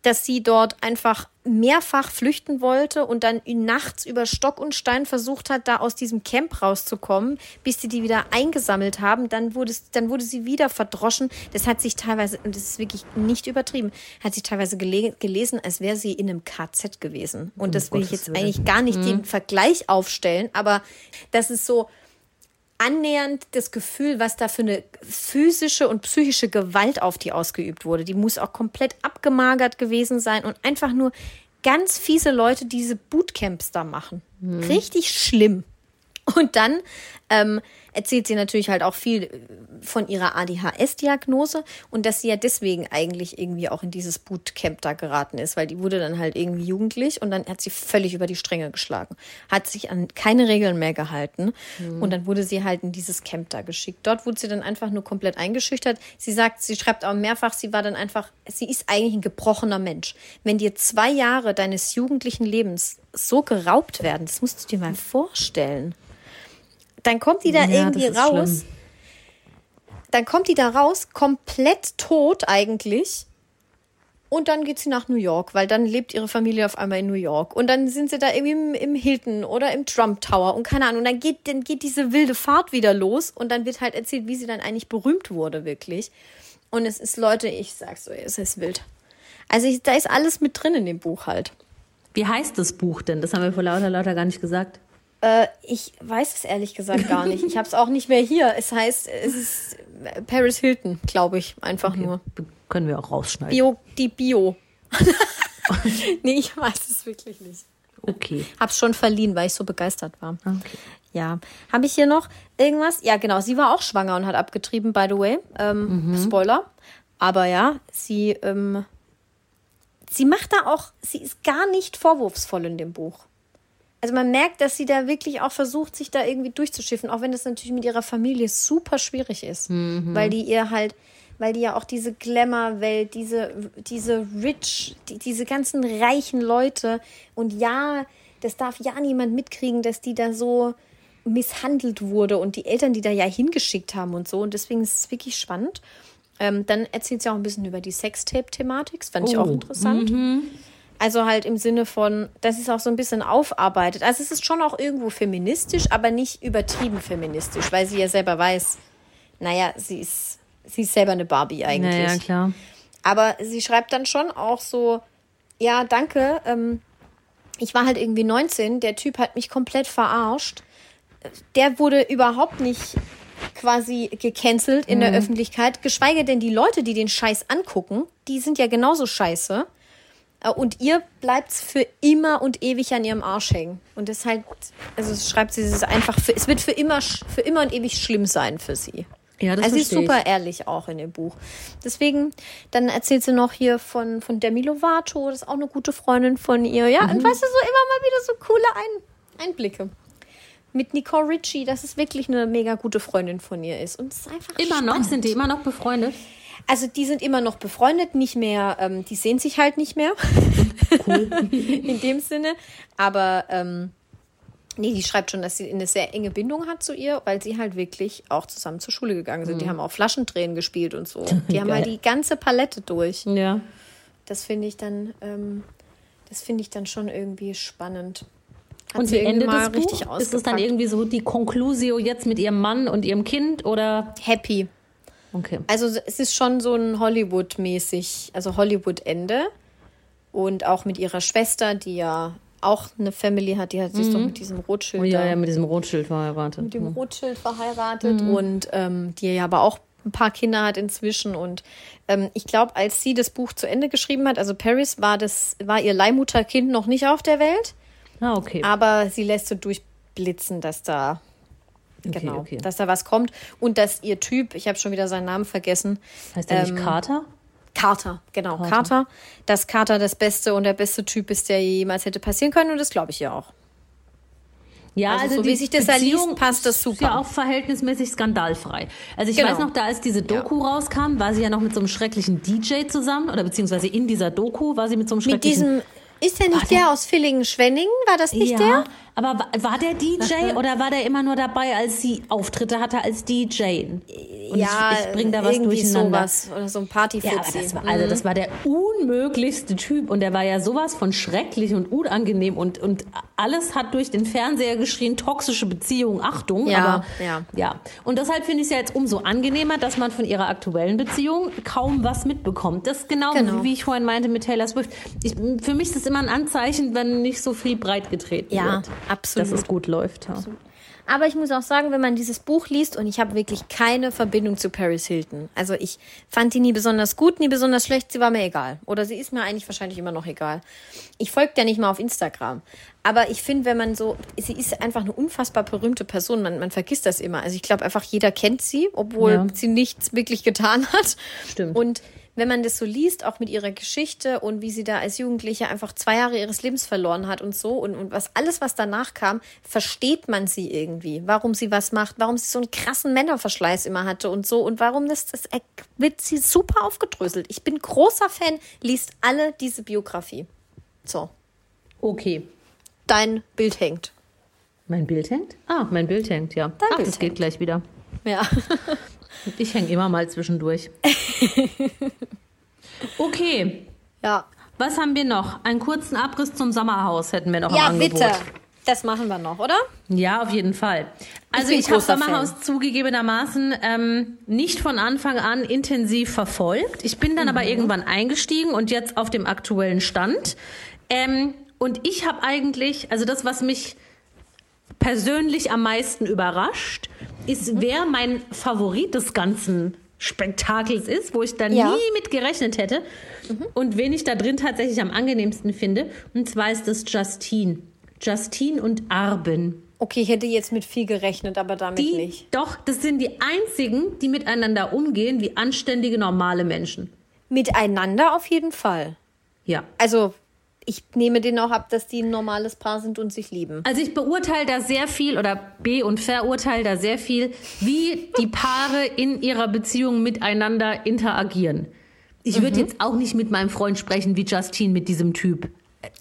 Dass sie dort einfach mehrfach flüchten wollte und dann nachts über Stock und Stein versucht hat, da aus diesem Camp rauszukommen, bis sie die wieder eingesammelt haben. Dann wurde, dann wurde sie wieder verdroschen. Das hat sich teilweise, und das ist wirklich nicht übertrieben, hat sich teilweise gele gelesen, als wäre sie in einem KZ gewesen. Und das will ich jetzt eigentlich gar nicht den Vergleich aufstellen, aber das ist so, annähernd das Gefühl, was da für eine physische und psychische Gewalt auf die ausgeübt wurde. Die muss auch komplett abgemagert gewesen sein und einfach nur ganz fiese Leute diese Bootcamps da machen. Mhm. Richtig schlimm. Und dann ähm, erzählt sie natürlich halt auch viel äh, von ihrer ADHS-Diagnose und dass sie ja deswegen eigentlich irgendwie auch in dieses Bootcamp da geraten ist, weil die wurde dann halt irgendwie jugendlich und dann hat sie völlig über die Stränge geschlagen, hat sich an keine Regeln mehr gehalten mhm. und dann wurde sie halt in dieses Camp da geschickt. Dort wurde sie dann einfach nur komplett eingeschüchtert. Sie sagt, sie schreibt auch mehrfach, sie war dann einfach, sie ist eigentlich ein gebrochener Mensch. Wenn dir zwei Jahre deines jugendlichen Lebens so geraubt werden, das musst du dir mal vorstellen. Dann kommt die da ja, irgendwie raus. Schlimm. Dann kommt die da raus, komplett tot eigentlich. Und dann geht sie nach New York, weil dann lebt ihre Familie auf einmal in New York. Und dann sind sie da irgendwie im, im Hilton oder im Trump Tower und keine Ahnung. Und dann geht, dann geht diese wilde Fahrt wieder los und dann wird halt erzählt, wie sie dann eigentlich berühmt wurde, wirklich. Und es ist, Leute, ich sag's so, es ist wild. Also ich, da ist alles mit drin in dem Buch halt. Wie heißt das Buch denn? Das haben wir vor lauter, lauter gar nicht gesagt. Äh, ich weiß es ehrlich gesagt gar nicht. Ich habe es auch nicht mehr hier. Es heißt, es ist Paris Hilton, glaube ich, einfach okay. nur. Können wir auch rausschneiden. Bio, die Bio. nee, ich weiß es wirklich nicht. Okay. Hab's schon verliehen, weil ich so begeistert war. Okay. Ja. Habe ich hier noch irgendwas? Ja, genau. Sie war auch schwanger und hat abgetrieben, by the way. Ähm, mhm. Spoiler. Aber ja, sie, ähm, sie macht da auch, sie ist gar nicht vorwurfsvoll in dem Buch also man merkt, dass sie da wirklich auch versucht, sich da irgendwie durchzuschiffen, auch wenn das natürlich mit ihrer Familie super schwierig ist, mhm. weil die ihr halt, weil die ja auch diese Glamour-Welt, diese, diese rich, die, diese ganzen reichen Leute und ja, das darf ja niemand mitkriegen, dass die da so misshandelt wurde und die Eltern, die da ja hingeschickt haben und so und deswegen ist es wirklich spannend. Ähm, dann erzählt sie auch ein bisschen über die Sextape-Thematik, das fand oh. ich auch oh. interessant. Mhm. Also halt im Sinne von, dass es auch so ein bisschen aufarbeitet. Also es ist schon auch irgendwo feministisch, aber nicht übertrieben feministisch, weil sie ja selber weiß, naja, sie ist, sie ist selber eine Barbie eigentlich. Naja, klar. Aber sie schreibt dann schon auch so, ja, danke, ähm, ich war halt irgendwie 19, der Typ hat mich komplett verarscht. Der wurde überhaupt nicht quasi gecancelt in mhm. der Öffentlichkeit, geschweige denn die Leute, die den Scheiß angucken, die sind ja genauso scheiße. Äh, und ihr bleibt es für immer und ewig an ihrem Arsch hängen. Und das halt, also schreibt sie, es ist einfach, für, es wird für immer, für immer und ewig schlimm sein für sie. Ja, das also sie ist super ich. ehrlich auch in dem Buch. Deswegen, dann erzählt sie noch hier von, von Demi Lovato, das ist auch eine gute Freundin von ihr. Ja, mhm. und weißt du, so immer mal wieder so coole Ein Einblicke. Mit Nicole Ritchie, dass es wirklich eine mega gute Freundin von ihr ist. Und es ist einfach Immer spannend. noch? Sind die immer noch befreundet? Also die sind immer noch befreundet, nicht mehr, ähm, die sehen sich halt nicht mehr. Cool. In dem Sinne. Aber ähm, nee, die schreibt schon, dass sie eine sehr enge Bindung hat zu ihr, weil sie halt wirklich auch zusammen zur Schule gegangen sind. Mhm. Die haben auch Flaschendrehen gespielt und so. Die haben halt die ganze Palette durch. Ja. Das finde ich dann, ähm, das finde ich dann schon irgendwie spannend. Hat und wie Ende des Buch? Ist es dann irgendwie so die Conclusio jetzt mit ihrem Mann und ihrem Kind oder? Happy. Okay. Also es ist schon so ein Hollywood-mäßig, also Hollywood-Ende. Und auch mit ihrer Schwester, die ja auch eine Family hat, die hat sich mhm. doch mit diesem Rotschild. Oh, ja, ja, mit diesem Rotschild verheiratet. Mit dem mhm. Rotschild verheiratet mhm. und ähm, die ja aber auch ein paar Kinder hat inzwischen. Und ähm, ich glaube, als sie das Buch zu Ende geschrieben hat, also Paris war das, war ihr Leihmutterkind noch nicht auf der Welt. Ah, okay. Aber sie lässt so durchblitzen, dass da Okay, genau, okay. dass da was kommt und dass ihr Typ, ich habe schon wieder seinen Namen vergessen. Heißt der ähm, nicht Carter? Carter, genau, Carter. Carter. Dass Carter das Beste und der beste Typ ist, der jemals hätte passieren können und das glaube ich ja auch. Ja, also, also so wie sich das Beziehung passt das super. Ist ja auch verhältnismäßig skandalfrei. Also ich genau. weiß noch, da als diese Doku ja. rauskam, war sie ja noch mit so einem schrecklichen DJ zusammen oder beziehungsweise in dieser Doku war sie mit so einem schrecklichen. Mit diesem ist der nicht der, der aus Villingen-Schwenningen? War das nicht ja, der? Aber war der DJ oder war der immer nur dabei, als sie Auftritte hatte als DJ? Und ja, ich, ich bring da was durcheinander. sowas oder so ein Partyfuzzi. Ja, das war, also mhm. das war der unmöglichste Typ und der war ja sowas von schrecklich und unangenehm und und alles hat durch den Fernseher geschrien toxische Beziehung, Achtung. Ja, aber, ja. ja. Und deshalb finde ich es ja jetzt umso angenehmer, dass man von ihrer aktuellen Beziehung kaum was mitbekommt. Das ist genau, genau. wie ich vorhin meinte mit Taylor Swift. Ich, für mich ist es immer ein Anzeichen, wenn nicht so viel breit getreten ja. wird. Absolut. dass es gut läuft. Ja. Aber ich muss auch sagen, wenn man dieses Buch liest und ich habe wirklich keine Verbindung zu Paris Hilton. Also ich fand die nie besonders gut, nie besonders schlecht, sie war mir egal. Oder sie ist mir eigentlich wahrscheinlich immer noch egal. Ich folge ja nicht mal auf Instagram. Aber ich finde, wenn man so, sie ist einfach eine unfassbar berühmte Person, man, man vergisst das immer. Also ich glaube einfach, jeder kennt sie, obwohl Ja. sie nichts wirklich getan hat. Stimmt. Und wenn man das so liest, auch mit ihrer Geschichte und wie sie da als Jugendliche einfach zwei Jahre ihres Lebens verloren hat und so und, und was alles, was danach kam, versteht man sie irgendwie. Warum sie was macht, warum sie so einen krassen Männerverschleiß immer hatte und so und warum das, das wird sie super aufgedröselt. Ich bin großer Fan, liest alle diese Biografie. So, Okay. dein Bild hängt. Mein Bild hängt? Ah, mein Bild hängt, ja. Dein Ach, Bild das geht hängt. gleich wieder. Ja. Ich hänge immer mal zwischendurch. Okay, Ja, was haben wir noch? Einen kurzen Abriss zum Sommerhaus hätten wir noch ja im Angebot. bitte. Das machen wir noch, oder? Ja, auf jeden Fall. Also bin ich, habe Sommerhaus zugegebenermaßen ähm, nicht von Anfang an intensiv verfolgt. Ich bin dann Mhm. aber irgendwann eingestiegen und jetzt auf dem aktuellen Stand. Ähm, und ich habe eigentlich, also das, was mich persönlich am meisten überrascht, ist, Mhm. wer mein Favorit des ganzen Spektakels ist, wo ich da Ja. nie mit gerechnet hätte und wen ich da drin tatsächlich am angenehmsten finde. Und zwar ist das Justine. Justine und Arben. Okay, ich hätte jetzt mit viel gerechnet, aber damit Die, nicht. doch, das sind die einzigen, die miteinander umgehen wie anständige, normale Menschen. Miteinander auf jeden Fall. Ja. Also, ich nehme denen auch ab, dass die ein normales Paar sind und sich lieben. Also ich beurteile da sehr viel oder be- und verurteile da sehr viel, wie die Paare in ihrer Beziehung miteinander interagieren. Ich Mhm. würde jetzt auch nicht mit meinem Freund sprechen wie Justine mit diesem Typ.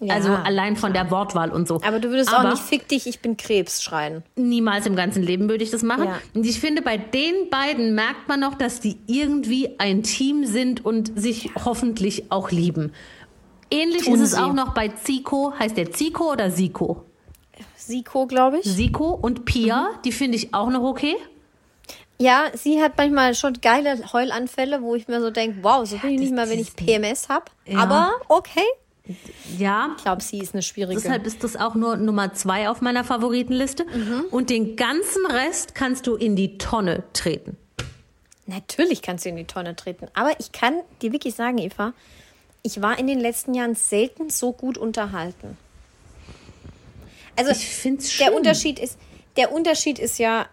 Ja, also allein von der Wortwahl und so. Aber du würdest Aber auch nicht fick dich, ich bin Krebs schreien. niemals im ganzen Leben würde ich das machen. Ja. Und ich finde, bei den beiden merkt man noch, dass die irgendwie ein Team sind und sich hoffentlich auch lieben. Ähnlich Tun ist es sie. auch noch bei Zico. Heißt der Zico oder Siko? Siko, glaube ich. Siko und Pia, Mhm. die finde ich auch noch okay. Ja, sie hat manchmal schon geile Heulanfälle, wo ich mir so denke, wow, so bin ich nicht mal, wenn ich PMS habe. Ja. Aber okay. Ja, Ich glaube, sie ist eine schwierige. deshalb ist das auch nur Nummer zwei auf meiner Favoritenliste. Mhm. Und den ganzen Rest kannst du in die Tonne treten. Natürlich kannst du in die Tonne treten. Aber ich kann dir wirklich sagen, Eva, ich war in den letzten Jahren selten so gut unterhalten. Also Ich finde es schön. der Unterschied ist, der Unterschied ist ja,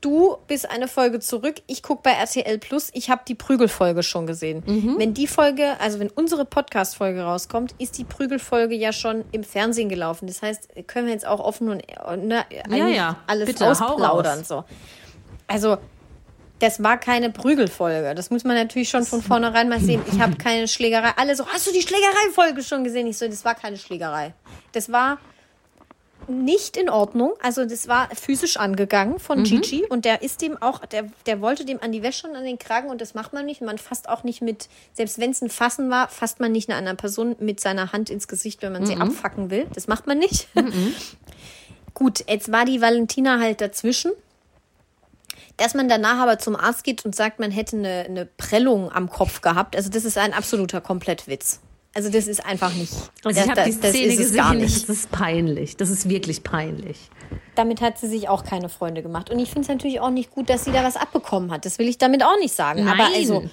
du bist eine Folge zurück, ich gucke bei RTL Plus, ich habe die Prügelfolge schon gesehen. Mhm. Wenn die Folge, also wenn unsere Podcast-Folge rauskommt, ist die Prügelfolge ja schon im Fernsehen gelaufen. Das heißt, können wir jetzt auch offen und ne, eigentlich ja. alles Bitte, ausplaudern. So. Also, das war keine Prügelfolge. Das muss man natürlich schon von vornherein mal sehen. Ich habe keine Schlägerei. Alle so, hast du die Schlägerei-Folge schon gesehen? Ich so, das war keine Schlägerei. Das war nicht in Ordnung. Also das war physisch angegangen von Gigi und der ist dem auch, der, der wollte dem an die Wäsche und an den Kragen und das macht man nicht. Man fasst auch nicht mit, selbst wenn es ein Fassen war, fasst man nicht einer anderen Person mit seiner Hand ins Gesicht, wenn man sie abfacken will. Das macht man nicht. Gut, jetzt war die Valentina halt dazwischen. Dass man danach aber zum Arzt geht und sagt, man hätte eine, eine Prellung am Kopf gehabt, also das ist ein absoluter Komplettwitz. Also das ist einfach nicht. Also das, ich habe die Szene ist es gar gesehen, nicht. das ist peinlich. Das ist wirklich peinlich. Damit hat sie sich auch keine Freunde gemacht. Und ich finde es natürlich auch nicht gut, dass sie da was abbekommen hat. Das will ich damit auch nicht sagen. Aber Nein. also,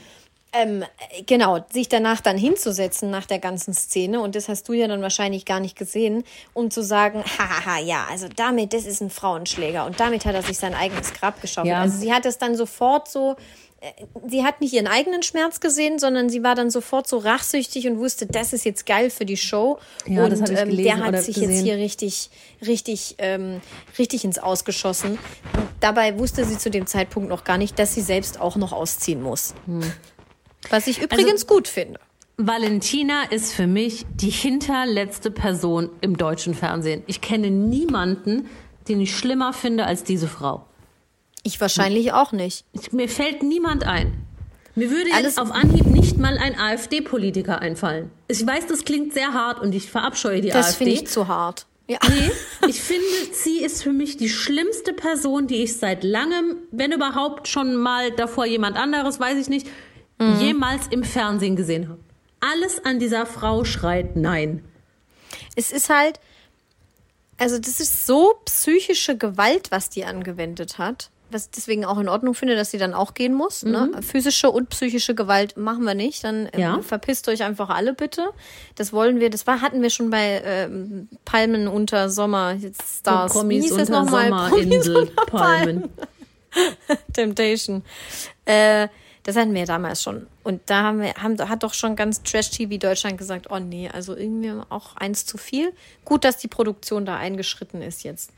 ähm, genau, sich danach dann hinzusetzen nach der ganzen Szene, und das hast du ja dann wahrscheinlich gar nicht gesehen, um zu sagen, hahaha, ja, also damit, das ist ein Frauenschläger. Und damit hat er sich sein eigenes Grab geschaufelt. Ja. Also sie hat es dann sofort so, äh, sie hat nicht ihren eigenen Schmerz gesehen, sondern sie war dann sofort so rachsüchtig und wusste, das ist jetzt geil für die Show. Ja, und das ähm, der hat sich jetzt gesehen. hier richtig, richtig, ähm, richtig ins Ausgeschossen. Und dabei wusste sie zu dem Zeitpunkt noch gar nicht, dass sie selbst auch noch ausziehen muss. Hm. Was ich Also übrigens gut finde. Valentina ist für mich die hinterletzte Person im deutschen Fernsehen. Ich kenne niemanden, den ich schlimmer finde als diese Frau. Ich wahrscheinlich auch nicht. Ich, mir fällt niemand ein. Mir würde Alles- jetzt auf Anhieb nicht mal ein AfD-Politiker einfallen. Ich weiß, das klingt sehr hart und ich verabscheue die Das AfD. finde ich zu hart. Ja. Nee, ich finde, sie ist für mich die schlimmste Person, die ich seit langem, wenn überhaupt schon mal davor jemand anderes, weiß ich nicht, Mhm. jemals im Fernsehen gesehen habe. Alles an dieser Frau schreit Nein. Es ist halt, also das ist so psychische Gewalt, was die angewendet hat. Was ich deswegen auch in Ordnung finde, dass sie dann auch gehen muss. Ne? Physische und psychische Gewalt machen wir nicht. Dann äh, Ja. verpisst euch einfach alle bitte. Das wollen wir, das war, hatten wir schon bei ähm, Palmen unter Sommer, jetzt Stars. Wie Promis hieß das nochmal? Promis unter Palmen. Temptation. Äh, das hatten wir damals schon. Und da haben wir, haben, hat doch schon ganz Trash-TV Deutschland gesagt, oh nee, also irgendwie auch eins zu viel. Gut, dass die Produktion da eingeschritten ist jetzt.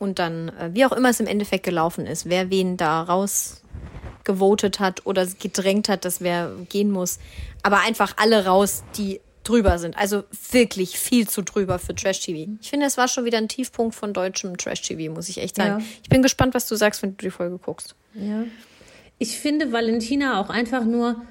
Und dann, äh, wie auch immer es im Endeffekt gelaufen ist, wer wen da rausgevotet hat oder gedrängt hat, dass wer gehen muss. Aber einfach alle raus, die drüber sind. Also wirklich viel zu drüber für Trash-TV. Ich finde, es war schon wieder ein Tiefpunkt von deutschem Trash-TV, muss ich echt sagen. Ja. Ich bin gespannt, was du sagst, wenn du die Folge guckst. Ja. Ich finde Valentina auch einfach nur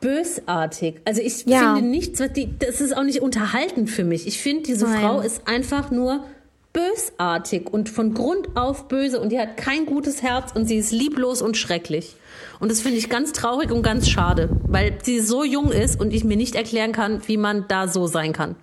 bösartig. Also ich Ja. finde nichts, was die, das ist auch nicht unterhaltend für mich. Ich finde, diese Nein. Frau ist einfach nur bösartig und von Grund auf böse und die hat kein gutes Herz und sie ist lieblos und schrecklich. Und das finde ich ganz traurig und ganz schade, weil sie so jung ist und ich mir nicht erklären kann, wie man da so sein kann.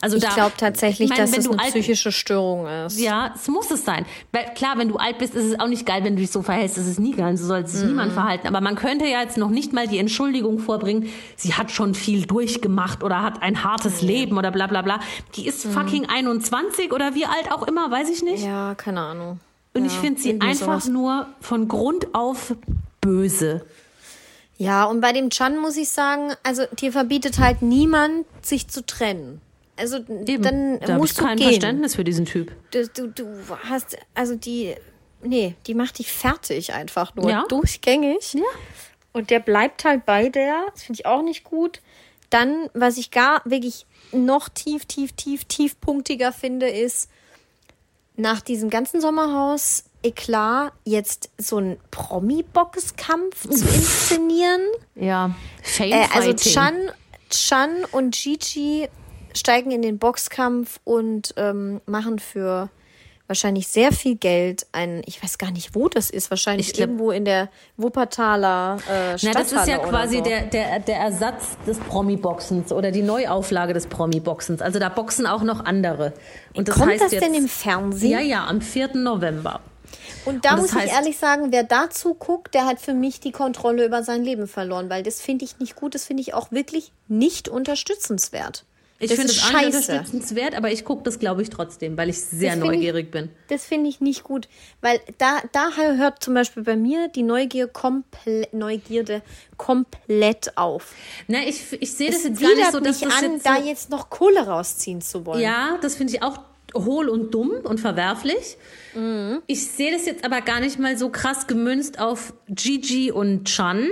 Also Ich glaube tatsächlich, ich meine, dass du eine psychische Störung ist. ja, es muss es sein. Weil klar, wenn du alt bist, ist es auch nicht geil, wenn du dich so verhältst. Das ist nie geil. So soll sich niemand verhalten. Aber man könnte ja jetzt noch nicht mal die Entschuldigung vorbringen, sie hat schon viel durchgemacht oder hat ein hartes Leben oder bla bla bla. Die ist fucking 21 oder wie alt auch immer, weiß ich nicht. Ja, keine Ahnung. Und Ja, ich finde sie einfach sowas. nur von Grund auf böse. Ja, und bei dem Chan muss ich sagen, also dir verbietet halt niemand, sich zu trennen. Also Eben. dann da habe ich musst du kein gehen. Verständnis für diesen Typ. Du, du, du hast, also die, nee, die macht dich fertig einfach nur. Ja. Durchgängig. Ja. Und der bleibt halt bei der. Das finde ich auch nicht gut. Dann, was ich gar wirklich noch tief, tief, tief, tiefpunktiger finde, ist, nach diesem ganzen Sommerhaus Eklat jetzt so ein Promi-Boxkampf zu inszenieren. Ja, Fame Äh, also. Chan, Chan und Gigi steigen in den Boxkampf und ähm, machen für wahrscheinlich sehr viel Geld ein, ich weiß gar nicht, wo das ist, wahrscheinlich Ich glaub- irgendwo in der Wuppertaler äh, Na, Stadthalle das ist ja quasi so. der, der, der Ersatz des Promi-Boxens oder die Neuauflage des Promi-Boxens. Also da boxen auch noch andere. Und das Kommt heißt das jetzt, denn im Fernsehen? Ja, ja, am 4. November. Und da Und muss ich heißt- ehrlich sagen, wer dazu guckt, der hat für mich die Kontrolle über sein Leben verloren, weil das finde ich nicht gut, das finde ich auch wirklich nicht unterstützenswert. Ich finde ist es unterstützenswert, aber ich gucke das, glaube ich, trotzdem, weil ich sehr find ich- neugierig bin. Das finde ich nicht gut, weil da, da hört zum Beispiel bei mir die Neugier komple Neugierde komplett auf. Na, ich, ich sehe das jetzt gar nicht so, dass mich das an, jetzt da so, jetzt noch Kohle rausziehen zu wollen. Ja, das finde ich auch hohl und dumm und verwerflich. Mhm. Ich sehe das jetzt aber gar nicht mal so krass gemünzt auf Gigi und Chan.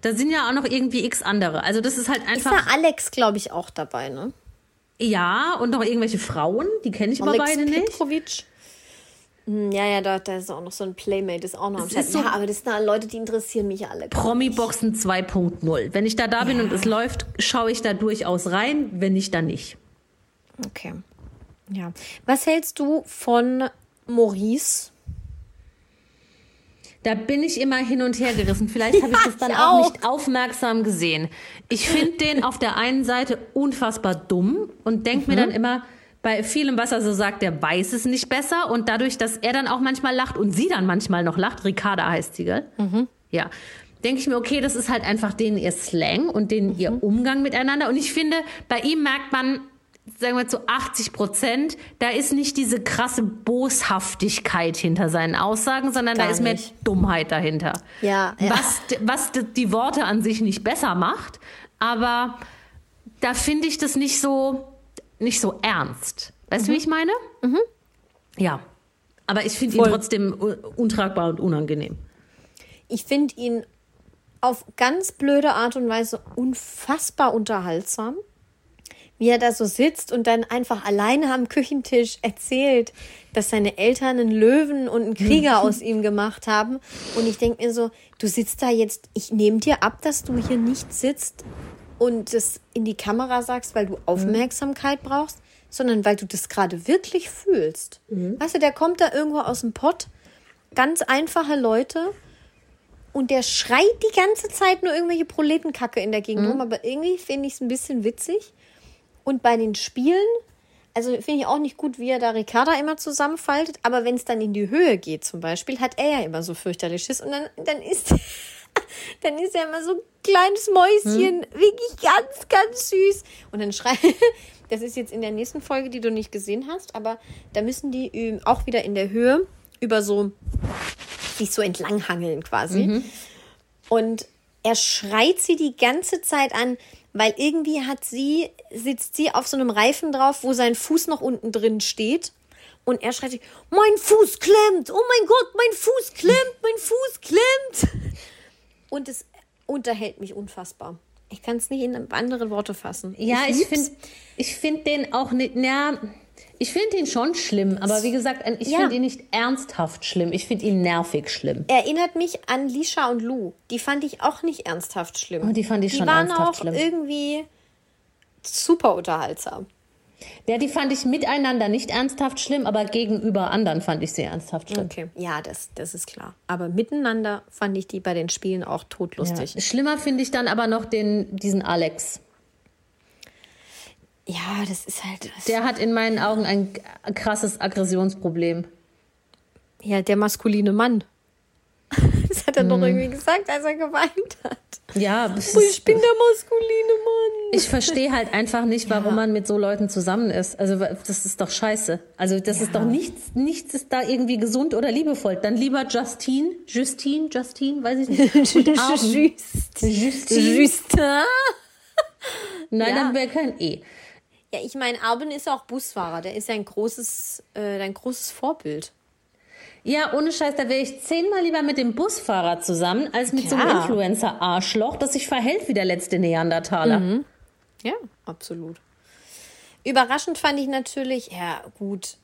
Da sind ja auch noch irgendwie x andere. Also das ist halt Ist einfach. da Alex, glaube ich, auch dabei, ne? Ja, und noch irgendwelche Frauen, die kenne ich aber Alex beide nicht. Petrovic. Hm, Ja, ja, da, da ist auch noch so ein Playmate, ist auch noch am Es Start. ist so- Ja, aber das sind Leute, die interessieren mich alle. Promi-Boxen 2.0. Wenn ich da da bin und es läuft, schaue ich da durchaus rein, wenn nicht, dann nicht. Okay. Ja. Was hältst du von Maurice? Da bin ich immer hin und her gerissen. Vielleicht habe ich das dann ich auch auch. nicht aufmerksam gesehen. Ich finde den auf der einen Seite unfassbar dumm und denke mir dann immer, bei vielem, was er so sagt, der weiß es nicht besser. Und dadurch, dass er dann auch manchmal lacht und sie dann manchmal noch lacht, Ricarda heißt sie, gell? Ja. Denke ich mir, okay, das ist halt einfach denen ihr Slang und denen ihr Umgang miteinander. Und ich finde, bei ihm merkt man, sagen wir zu 80 Prozent, da ist nicht diese krasse Boshaftigkeit hinter seinen Aussagen, sondern da Gar ist mehr nicht. Dummheit dahinter. Ja, ja. Was, was die Worte an sich nicht besser macht, aber da finde ich das nicht so, nicht so ernst. Weißt du, wie ich meine? Ja. Aber ich finde ihn trotzdem untragbar und unangenehm. Ich finde ihn auf ganz blöde Art und Weise unfassbar unterhaltsam. Wie er da so sitzt und dann einfach alleine am Küchentisch erzählt, dass seine Eltern einen Löwen und einen Krieger aus ihm gemacht haben. Und ich denke mir so, du sitzt da jetzt, ich nehme dir ab, dass du hier nicht sitzt und das in die Kamera sagst, weil du Aufmerksamkeit brauchst, sondern weil du das gerade wirklich fühlst. Weißt du, der kommt da irgendwo aus dem Pott, ganz einfache Leute und der schreit die ganze Zeit nur irgendwelche Proletenkacke in der Gegend rum, aber irgendwie finde ich es ein bisschen witzig. Und bei den Spielen, also finde ich auch nicht gut, wie er da Ricarda immer zusammenfaltet, aber wenn es dann in die Höhe geht zum Beispiel, hat er ja immer so fürchterlich Schiss und dann, dann ist, dann ist er immer so ein kleines Mäuschen, hm. wirklich ganz, ganz süß. Und dann schreit, das ist jetzt in der nächsten Folge, die du nicht gesehen hast, aber da müssen die auch wieder in der Höhe über so, sich so entlanghangeln quasi. Mhm. Und er schreit sie die ganze Zeit an, weil irgendwie hat sie, sitzt sie auf so einem Reifen drauf, wo sein Fuß noch unten drin steht. Und er schreit, mein Fuß klemmt, oh mein Gott, mein Fuß klemmt, mein Fuß klemmt. Und es unterhält mich unfassbar. Ich kann es nicht in andere Worte fassen. Ja, ich, finde ich find den auch nicht, ja, ich finde ihn schon schlimm, aber wie gesagt, ich ja. finde ihn nicht ernsthaft schlimm. Ich finde ihn nervig schlimm. Erinnert mich an Lisha und Lou. Die fand ich auch nicht ernsthaft schlimm. Oh, die fand ich die schon ernsthaft schlimm. Die waren auch irgendwie super unterhaltsam. Ja, die fand ich miteinander nicht ernsthaft schlimm, aber gegenüber anderen fand ich sie ernsthaft schlimm. Okay, ja, das, das ist klar. Aber miteinander fand ich die bei den Spielen auch totlustig. Ja. Schlimmer finde ich dann aber noch den, diesen Alex. Ja, das ist halt. Das der hat in meinen Augen ein krasses Aggressionsproblem. Ja, der maskuline Mann. Das hat er hm. doch irgendwie gesagt, als er geweint hat. Ja, oh, ich bin der maskuline Mann. Ich verstehe halt einfach nicht, warum ja. man mit so Leuten zusammen ist. Also das ist doch scheiße. Also das ja. ist doch nichts, nichts ist da irgendwie gesund oder liebevoll. Dann lieber Justine, Justine, Justine, weiß ich nicht. Und Justine. Justin. Nein, ja. dann wäre kein E. Ja, ich meine, Arben ist auch Busfahrer. Der ist ja ein großes, äh, ein großes Vorbild. Ja, ohne Scheiß, da wäre ich zehnmal lieber mit dem Busfahrer zusammen, als mit Klar. so einem Influencer-Arschloch, das sich verhält wie der letzte Neandertaler. Mhm. Ja, absolut. Überraschend fand ich natürlich, ja, gut.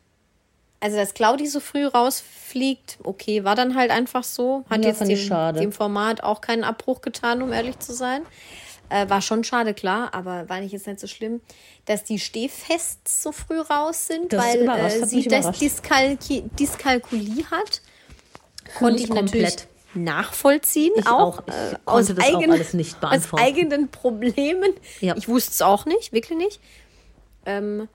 Also, dass Claudi so früh rausfliegt, okay, war dann halt einfach so. Hat ja, jetzt dem, dem Format auch keinen Abbruch getan, um ehrlich zu sein. Äh, war schon schade, klar, aber war nicht jetzt nicht so schlimm, dass die Stehfests so früh raus sind, das weil äh, sie das Diskalki Diskalkulie hat. Konnte ich komplett. natürlich nachvollziehen, ich auch, auch. Äh, aus, eigen, aus, eigenen Problemen. Ja. Ich wusste es auch nicht, wirklich nicht. Ähm,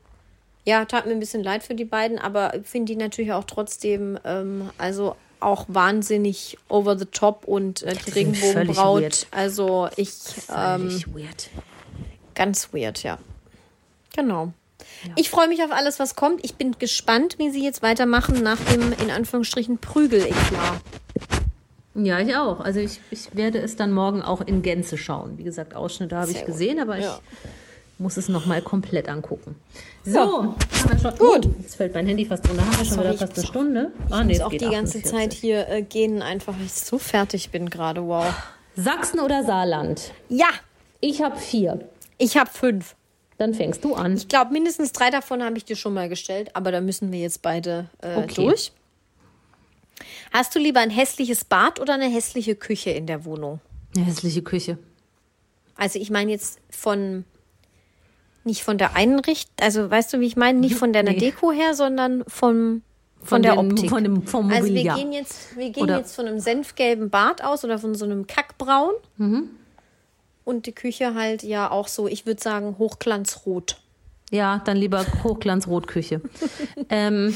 ja, tat mir ein bisschen leid für die beiden, aber finde die natürlich auch trotzdem, ähm, also auch wahnsinnig over the top und äh, die Regenbogenbraut. Also ich. Ähm, weird. Ganz weird, ja. Genau. Ja. Ich freue mich auf alles, was kommt. Ich bin gespannt, wie sie jetzt weitermachen nach dem in Anführungsstrichen Prügel-Eklat. Ja, ich auch. Also ich, ich werde es dann morgen auch in Gänze schauen. Wie gesagt, Ausschnitte habe ich gesehen, aber ja. ich muss es nochmal komplett angucken. So, wir schon. Gut. Oh, jetzt fällt mein Handy fast runter. Haben wir schon wieder fast eine Stunde. Ah, nee, ich muss auch die ganze Zeit hier äh, gehen, einfach weil ich so fertig bin gerade. Wow. Sachsen oder Saarland? Ja. Ich habe vier. Ich habe fünf. Dann fängst du an. Ich glaube, mindestens drei davon habe ich dir schon mal gestellt, aber da müssen wir jetzt beide äh, okay. durch. Hast du lieber ein hässliches Bad oder eine hässliche Küche in der Wohnung? Eine hässliche Küche. Also ich meine jetzt von nicht von der Einrichtung, also weißt du, wie ich meine, nicht von deiner nee. Deko her, sondern vom von, von der den, Optik. Von dem, vom also wir gehen jetzt, wir gehen jetzt von einem senfgelben Bad aus oder von so einem Kackbraun. Mhm. Und die Küche halt ja auch so, ich würde sagen, hochglanzrot. Ja, dann lieber Hochglanzrotküche. ähm,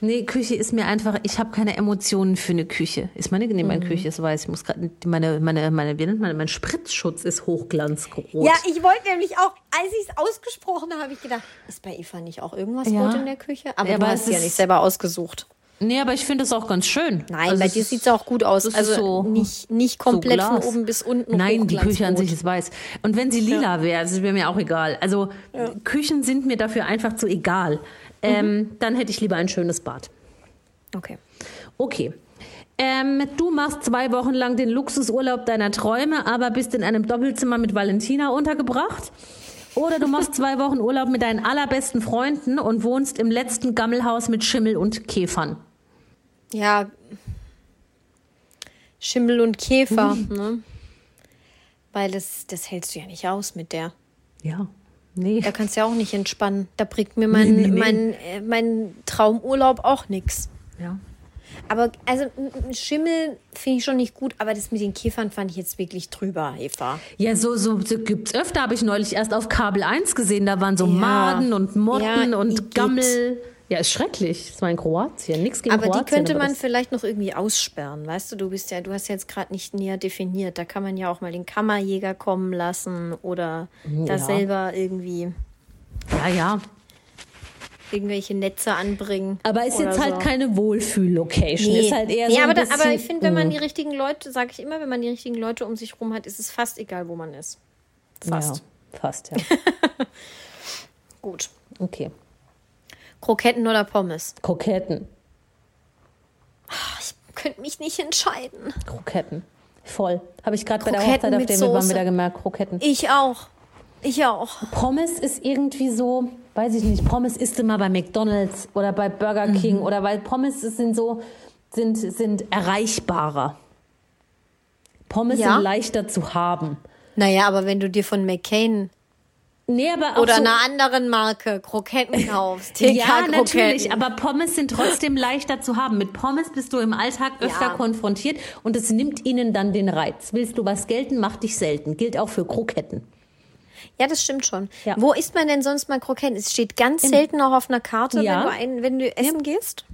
nee, Küche ist mir einfach, ich habe keine Emotionen für eine Küche. Ist meine, nee, meine mhm. Küche ist weiß. Ich muss gerade, meine, meine, meine, wie nennt man, mein Spritzschutz ist Hochglanzrot. Ja, ich wollte nämlich auch, als ich es ausgesprochen habe, habe ich gedacht, ist bei Eva nicht auch irgendwas ja. rot in der Küche? Aber ja, du aber hast es ja nicht selber ausgesucht. Nee, aber ich finde es auch ganz schön. Nein, also bei dir sieht es auch gut aus. Also so nicht, nicht komplett so von oben bis unten. Nein, die Küche an sich ist weiß. Und wenn sie lila ja. wäre, das wäre mir auch egal. Also ja. Küchen sind mir dafür einfach zu egal. Ähm, mhm. Dann hätte ich lieber ein schönes Bad. Okay. Okay. Ähm, du machst zwei Wochen lang den Luxusurlaub deiner Träume, aber bist in einem Doppelzimmer mit Valentina untergebracht. Oder du machst zwei Wochen Urlaub mit deinen allerbesten Freunden und wohnst im letzten Gammelhaus mit Schimmel und Käfern ja, Schimmel und Käfer, mhm. ne? Weil das, das hältst du ja nicht aus mit der. Ja. Nee. Da kannst du ja auch nicht entspannen. Da bringt mir mein, nee, nee, nee. mein, äh, mein Traumurlaub auch nichts. Ja. Aber also Schimmel finde ich schon nicht gut, aber das mit den Kiefern fand ich jetzt wirklich drüber, Eva. Ja, so, so, so gibt's öfter, habe ich neulich erst auf Kabel 1 gesehen. Da waren so Maden und Motten Ja, und. Gammel. Ja, ist schrecklich. Das war in Kroatien. Nichts gegen Aber Kroatien. die könnte aber man vielleicht noch irgendwie aussperren, weißt du? Du bist ja, du hast jetzt gerade nicht näher definiert. Da kann man ja auch mal den Kammerjäger kommen lassen oder da Ja. selber irgendwie Ja, ja. irgendwelche Netze anbringen. Aber ist jetzt halt so. keine Wohlfühl-Location. Nee. Ist halt eher nee, so aber, da, bisschen, aber ich finde, wenn man Mm. die richtigen Leute, sage ich immer, wenn man die richtigen Leute um sich rum hat, ist es fast egal, wo man ist. Fast. Ja, fast, ja. Gut. Okay. Kroketten oder Pommes? Kroketten. Ich könnte mich nicht entscheiden. Kroketten. Voll. Habe ich gerade bei der Hochzeit, auf wir waren, wieder gemerkt, Kroketten. Ich auch. Ich auch. Pommes ist irgendwie so, weiß ich nicht, Pommes isst immer bei McDonalds oder bei Burger Mhm. King oder weil Pommes sind so, sind, sind erreichbarer. Pommes Ja. sind leichter zu haben. Naja, aber wenn du dir von McCain Nee, aber oder so, einer anderen Marke Kroketten kaufst, Ja, natürlich, aber Pommes sind trotzdem leichter zu haben. Mit Pommes bist du im Alltag öfter Ja. konfrontiert und es nimmt ihnen dann den Reiz. Willst du was gelten, mach dich selten. Gilt auch für Kroketten. Ja, das stimmt schon. Ja. Wo isst man denn sonst mal Kroketten? Es steht ganz selten auch auf einer Karte, Ja. wenn, du ein, wenn du essen gehst.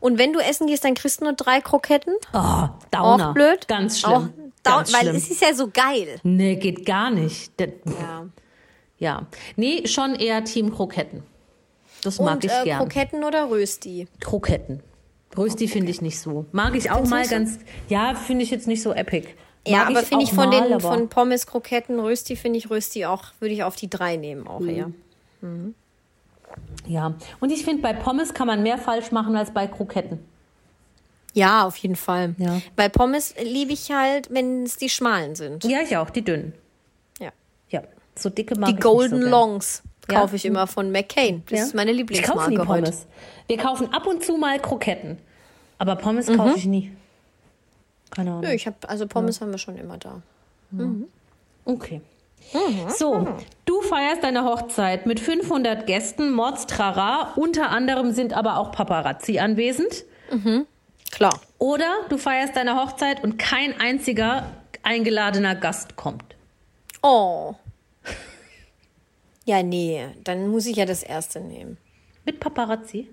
Und wenn du essen gehst, dann kriegst du nur drei Kroketten. Oh, Downer. Auch blöd. Ganz schlimm. Auch Ganz weil schlimm. es ist ja so geil. Nee, geht gar nicht. Das- Ja. Ja. Nee, schon eher Team Kroketten. Das mag Und ich äh, gern. Kroketten oder Rösti? Kroketten. Rösti finde ich nicht so. Mag ich auch Findest du mal nicht so? ganz. Ja, finde ich jetzt nicht so epic. Ja, Mag aber finde ich von mal, den von Pommes, Kroketten, Rösti finde ich Rösti auch, würde ich auf die drei nehmen auch eher. Ja. Und ich finde, bei Pommes kann man mehr falsch machen als bei Kroketten. Ja, auf jeden Fall. Ja. Bei Pommes liebe ich halt, wenn es die schmalen sind. Ja, ich auch, die dünnen. Ja. Ja. So dicke mag Die Golden so. Longs Ja. kaufe ich immer von McCain. Das Ja. ist meine Ich kaufe Lieblingsmarke nie heute. Pommes. Wir kaufen ab und zu mal Kroketten. Aber Pommes Mhm. kaufe ich nie. Keine Ahnung. Nö, ich habe also Pommes haben wir schon immer da. Okay. Mhm. So, du feierst deine Hochzeit mit 500 Gästen, Mordstrara. Unter anderem sind aber auch Paparazzi anwesend. Klar. Oder du feierst deine Hochzeit und kein einziger eingeladener Gast kommt. Oh. Ja, nee, dann muss ich ja das erste nehmen. Mit Paparazzi?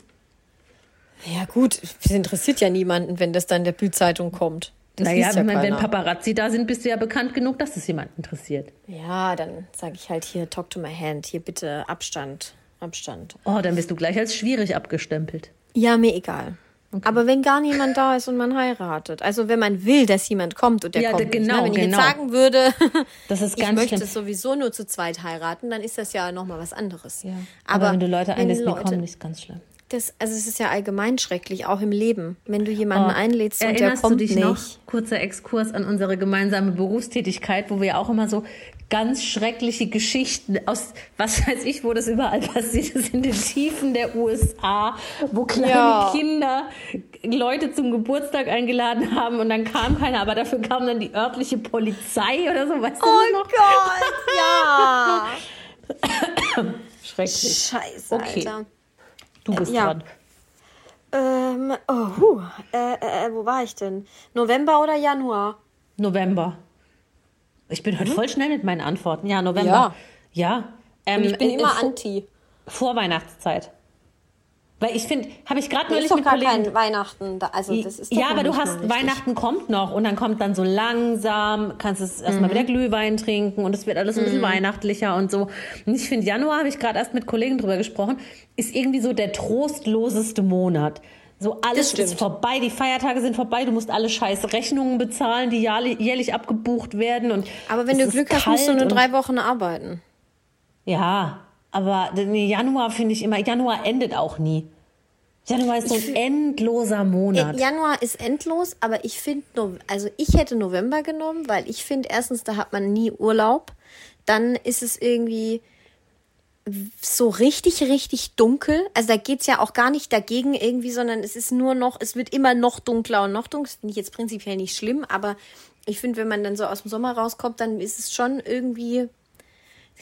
Ja, gut, es interessiert ja niemanden, wenn das dann der Bildzeitung kommt. Das naja, ja wenn, wenn. Paparazzi da sind, bist du ja bekannt genug, dass es jemanden interessiert. Ja, dann sage ich halt hier, talk to my hand, hier bitte Abstand, Abstand. Oh, dann bist du gleich als schwierig abgestempelt. Ja, mir egal. Aber wenn gar niemand da ist und man heiratet, also wenn man will, dass jemand kommt und der Ja, kommt, d- nicht, genau, ne? wenn ich genau. jetzt sagen würde, Das ist ich ganz möchte schlimm. sowieso nur zu zweit heiraten, dann ist das ja nochmal was anderes. Ja. Aber, wenn du Leute wenn einlädst, die kommen, ist ganz schlimm. Das, also es ist ja allgemein schrecklich, auch im Leben. Wenn du jemanden einlädst und der Oh, kommt du dich nicht. noch? Kurzer Exkurs an unsere gemeinsame Berufstätigkeit, wo wir auch immer so ganz schreckliche Geschichten aus, was weiß ich, wo das überall passiert ist, in den Tiefen der USA, wo kleine Ja. Kinder Leute zum Geburtstag eingeladen haben und dann kam keiner, aber dafür kam dann die örtliche Polizei oder so, weißt du Oh das noch? Gott, ja. Schrecklich. Scheiße, Okay. Alter. Du bist ja. dran. Ähm, oh, huh. äh, äh, wo war ich denn? November oder Januar? November. Ich bin heute voll schnell mit meinen Antworten. Ja, November. Mhm. Ja. Ja. Ähm, ich bin äh, immer anti. Vor Weihnachtszeit. Weil ich finde, habe ich gerade neulich mit gar Kollegen. kein Weihnachten. Da, also das ist ja, aber du hast. Weihnachten kommt noch und dann kommt dann so langsam, kannst es Mhm. erstmal wieder Glühwein trinken und es wird alles ein bisschen weihnachtlicher und so. Und ich finde, Januar, habe ich gerade erst mit Kollegen drüber gesprochen, ist irgendwie so der trostloseste Monat. So alles ist vorbei, die Feiertage sind vorbei, du musst alle scheiß Rechnungen bezahlen, die jährlich, abgebucht werden. Und Aber wenn du Glück hast, musst du nur drei Wochen arbeiten. Ja, aber Januar finde ich immer, Januar endet auch nie. Januar ist so ein endloser Monat. Äh, Januar ist endlos, aber ich finde, also ich hätte November genommen, weil ich finde, erstens, da hat man nie Urlaub. Dann ist es irgendwie so richtig, richtig dunkel. Also da geht's ja auch gar nicht dagegen irgendwie, sondern es ist nur noch, es wird immer noch dunkler und noch dunkler. Das finde ich jetzt prinzipiell nicht schlimm, aber ich finde, wenn man dann so aus dem Sommer rauskommt, dann ist es schon irgendwie,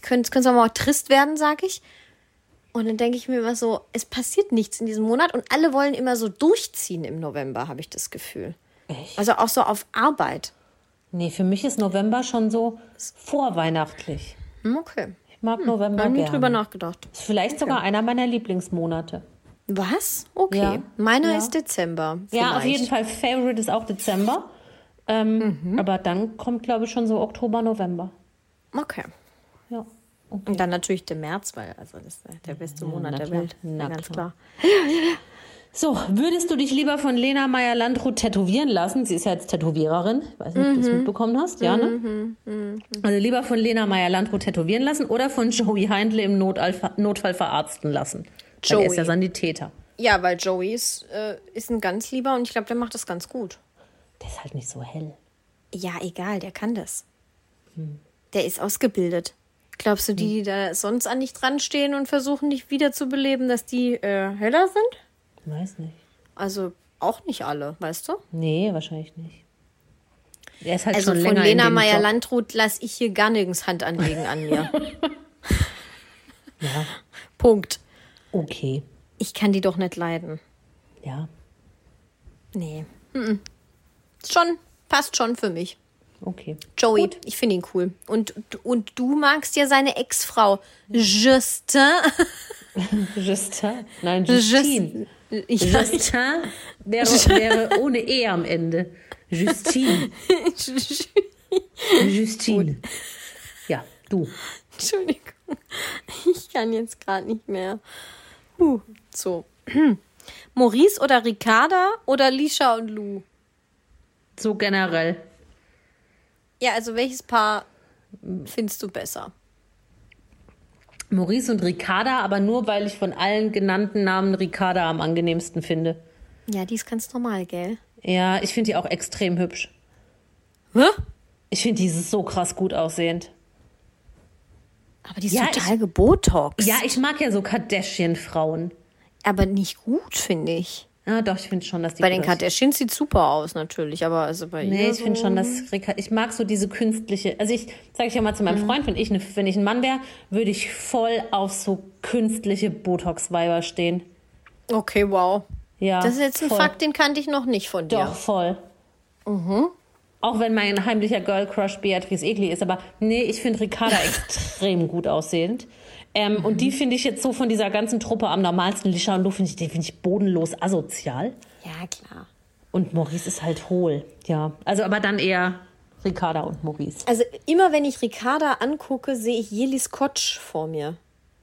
könnte es auch mal trist werden, sag ich. Und dann denke ich mir immer so, es passiert nichts in diesem Monat und alle wollen immer so durchziehen im November, habe ich das Gefühl. Echt? Also auch so auf Arbeit. Nee, für mich ist November schon so vorweihnachtlich. Hm, Okay. Ich mag November Hab nie drüber nachgedacht. Ist vielleicht sogar einer meiner Lieblingsmonate. Was? Okay. Ja. Meiner Ja. ist Dezember. Ja, auf vielleicht. jeden Fall. Favorite ist auch Dezember. Ähm, Aber dann kommt, glaube ich, schon so Oktober, November. Okay. Ja. Und dann natürlich der März, weil also das ist der beste Monat na der. Welt. Na ganz klar. So, würdest du dich lieber von Lena Meyer-Landrut tätowieren lassen? Sie ist ja jetzt Tätowiererin. Ich weiß nicht, ob du es mitbekommen hast. Ja, ne? Also lieber von Lena Meyer-Landrut tätowieren lassen oder von Joey Heindle im Notfall, verarzten lassen? Weil er ist ja Joey. Sanitäter. Ja, weil Joey ist, äh, ist ein ganz lieber und ich glaube, der macht das ganz gut. Der ist halt nicht so hell. Ja, egal, der kann das. Der ist ausgebildet. Glaubst du, die, die da sonst an dich dran stehen und versuchen, dich wiederzubeleben, dass die äh, heller sind? Weiß nicht. Also auch nicht alle, weißt du? Nee, wahrscheinlich nicht. Er ist halt Also schon von länger Lena dem Job. Meyer-Landrut lasse ich hier gar nirgends Hand anlegen an mir. Ja, Punkt. okay. Ich kann die doch nicht leiden. Ja, Nee. Mhm. Schon, passt schon für mich. Okay. Joey, ich finde ihn cool. Und, und du magst ja seine Ex-Frau, Justin. Justin? Nein, Justine. Ja, Justin wäre, wäre ohne E am Ende. Justine. Justine. Ja, du. Entschuldigung. Ich kann jetzt gerade nicht mehr. Huh. So. Maurice oder Ricarda oder Lisha und Lou? So generell. Ja, also welches Paar findest du besser? Maurice und Ricarda, aber nur, weil ich von allen genannten Namen Ricarda am angenehmsten finde. Ja, die ist ganz normal, gell? Ja, ich finde die auch extrem hübsch. Hä? Ich finde die ist so krass gut aussehend. Aber die ist Ja, total gebotox. Ja, ich mag ja so Kardashian-Frauen. Aber nicht gut, finde ich. Ja, doch, ich finde schon, dass die Bei den. Kardashians sieht super aus, natürlich. Aber also bei Nee, ich finde schon, dass Rica- ich mag so diese künstliche. Also ich sage ich ja mal zu meinem Freund, wenn ich, ne, wenn ich ein Mann wäre, würde ich voll auf so künstliche Botox-Weiber stehen. Okay, wow. Ja. Das ist jetzt ein voll. Fakt, den kannte ich noch nicht von dir. Doch, voll. Auch wenn mein heimlicher Girl Crush Beatrice Egli ist, aber nee, ich finde Ricarda extrem gut aussehend. Ähm, Und die finde ich jetzt so von dieser ganzen Truppe am normalsten. Lisha und Lou finde ich, die finde ich bodenlos asozial. Ja, klar. Und Maurice ist halt hohl. Ja. Also, aber dann eher Ricarda und Maurice. Also immer wenn ich Ricarda angucke, sehe ich Jelis Kotsch vor mir.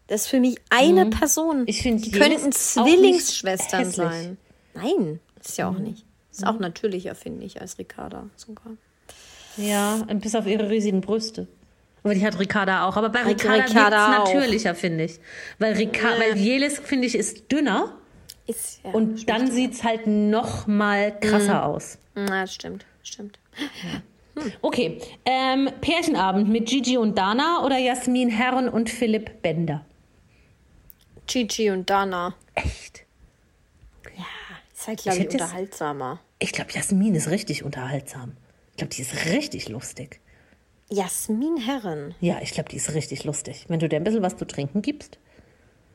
Das ist für mich eine Person. Mhm. Ich finde die könnten Zwillingsschwestern. Mhm. sein. Nein, ist ja auch nicht. Ist auch natürlicher, finde ich, als Ricarda sogar. Ja, und bis auf ihre riesigen Brüste. Aber die hat Ricarda auch. Aber bei Ricarda, Ricarda auch. natürlicher, finde ich. Weil, Rica weil Jelis, finde ich, ist dünner. Ist ja. Und dann sieht's halt noch mal krasser aus. Na, das stimmt, stimmt. Okay, ähm, Pärchenabend mit Gigi und Dana oder Jasmin Herren und Philipp Bender? Gigi und Dana. Echt? Ist halt, glaube Ich ich, es- unterhaltsamer. Ich glaube, Jasmin ist richtig unterhaltsam. Ich glaube, die ist richtig lustig. Jasmin Herren. Ja, ich glaube, die ist richtig lustig. Wenn du dir ein bisschen was zu trinken gibst.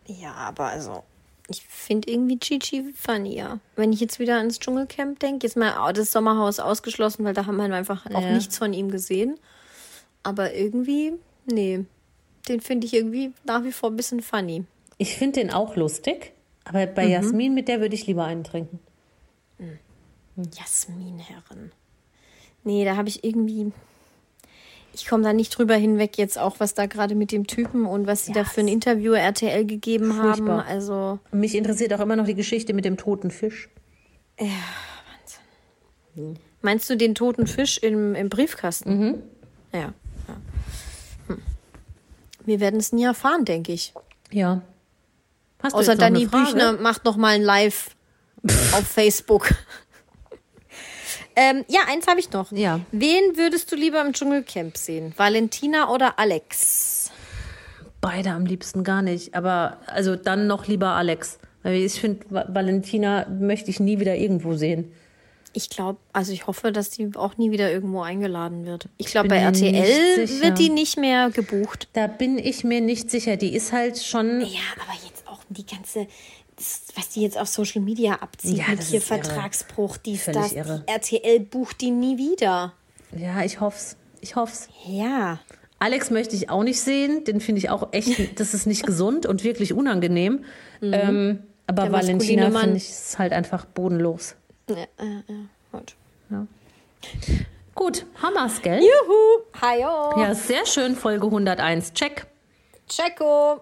Ja, aber also, ich finde irgendwie Gigi funnier. Wenn ich jetzt wieder ans Dschungelcamp denke, jetzt mal das Sommerhaus ausgeschlossen, weil da haben wir einfach auch Ja. nichts von ihm gesehen. Aber irgendwie, nee. Den finde ich irgendwie nach wie vor ein bisschen funny. Ich finde den auch lustig. Aber bei Jasmin, mit der würde ich lieber einen trinken. Jasmin Herren. Nee, da habe ich irgendwie. Ich komme da nicht drüber hinweg, jetzt auch, was da gerade mit dem Typen und was sie da für ein Interview RTL gegeben Furchtbar. haben. Also, mich interessiert auch immer noch die Geschichte mit dem toten Fisch. meinst du den toten Fisch im, im Briefkasten? Ja. ja. Hm. Wir werden es nie erfahren, denke ich. Ja. Hast Außer Dani? Büchner macht noch mal ein Live auf Facebook. Ähm, ja, eins habe ich noch. Ja. Wen würdest du lieber im Dschungelcamp sehen? Valentina oder Alex? Beide am liebsten gar nicht. Aber also dann noch lieber Alex. Ich finde, Va- Valentina möchte ich nie wieder irgendwo sehen. Ich glaube, also ich hoffe, dass die auch nie wieder irgendwo eingeladen wird. Ich glaube, bei RTL wird die nicht mehr gebucht. Da bin ich mir nicht sicher. Die ist halt schon. Ja, aber jetzt auch die ganze, was die jetzt auf Social Media abziehen, Ja, hier irre. Vertragsbruch, dies, Völlig das. irre. RTL bucht die nie wieder. Ja, ich hoff's. Ich hoff's. Ja. Alex möchte ich auch nicht sehen. Den finde ich auch echt, das ist nicht gesund und wirklich unangenehm. Ähm, aber Der Valentina finde ich ist halt einfach bodenlos. Ja, ja, ja. Gut. Gut, Hammers, gell? Juhu. Hajo. Ja, sehr schön, Folge 101. Check. Checo.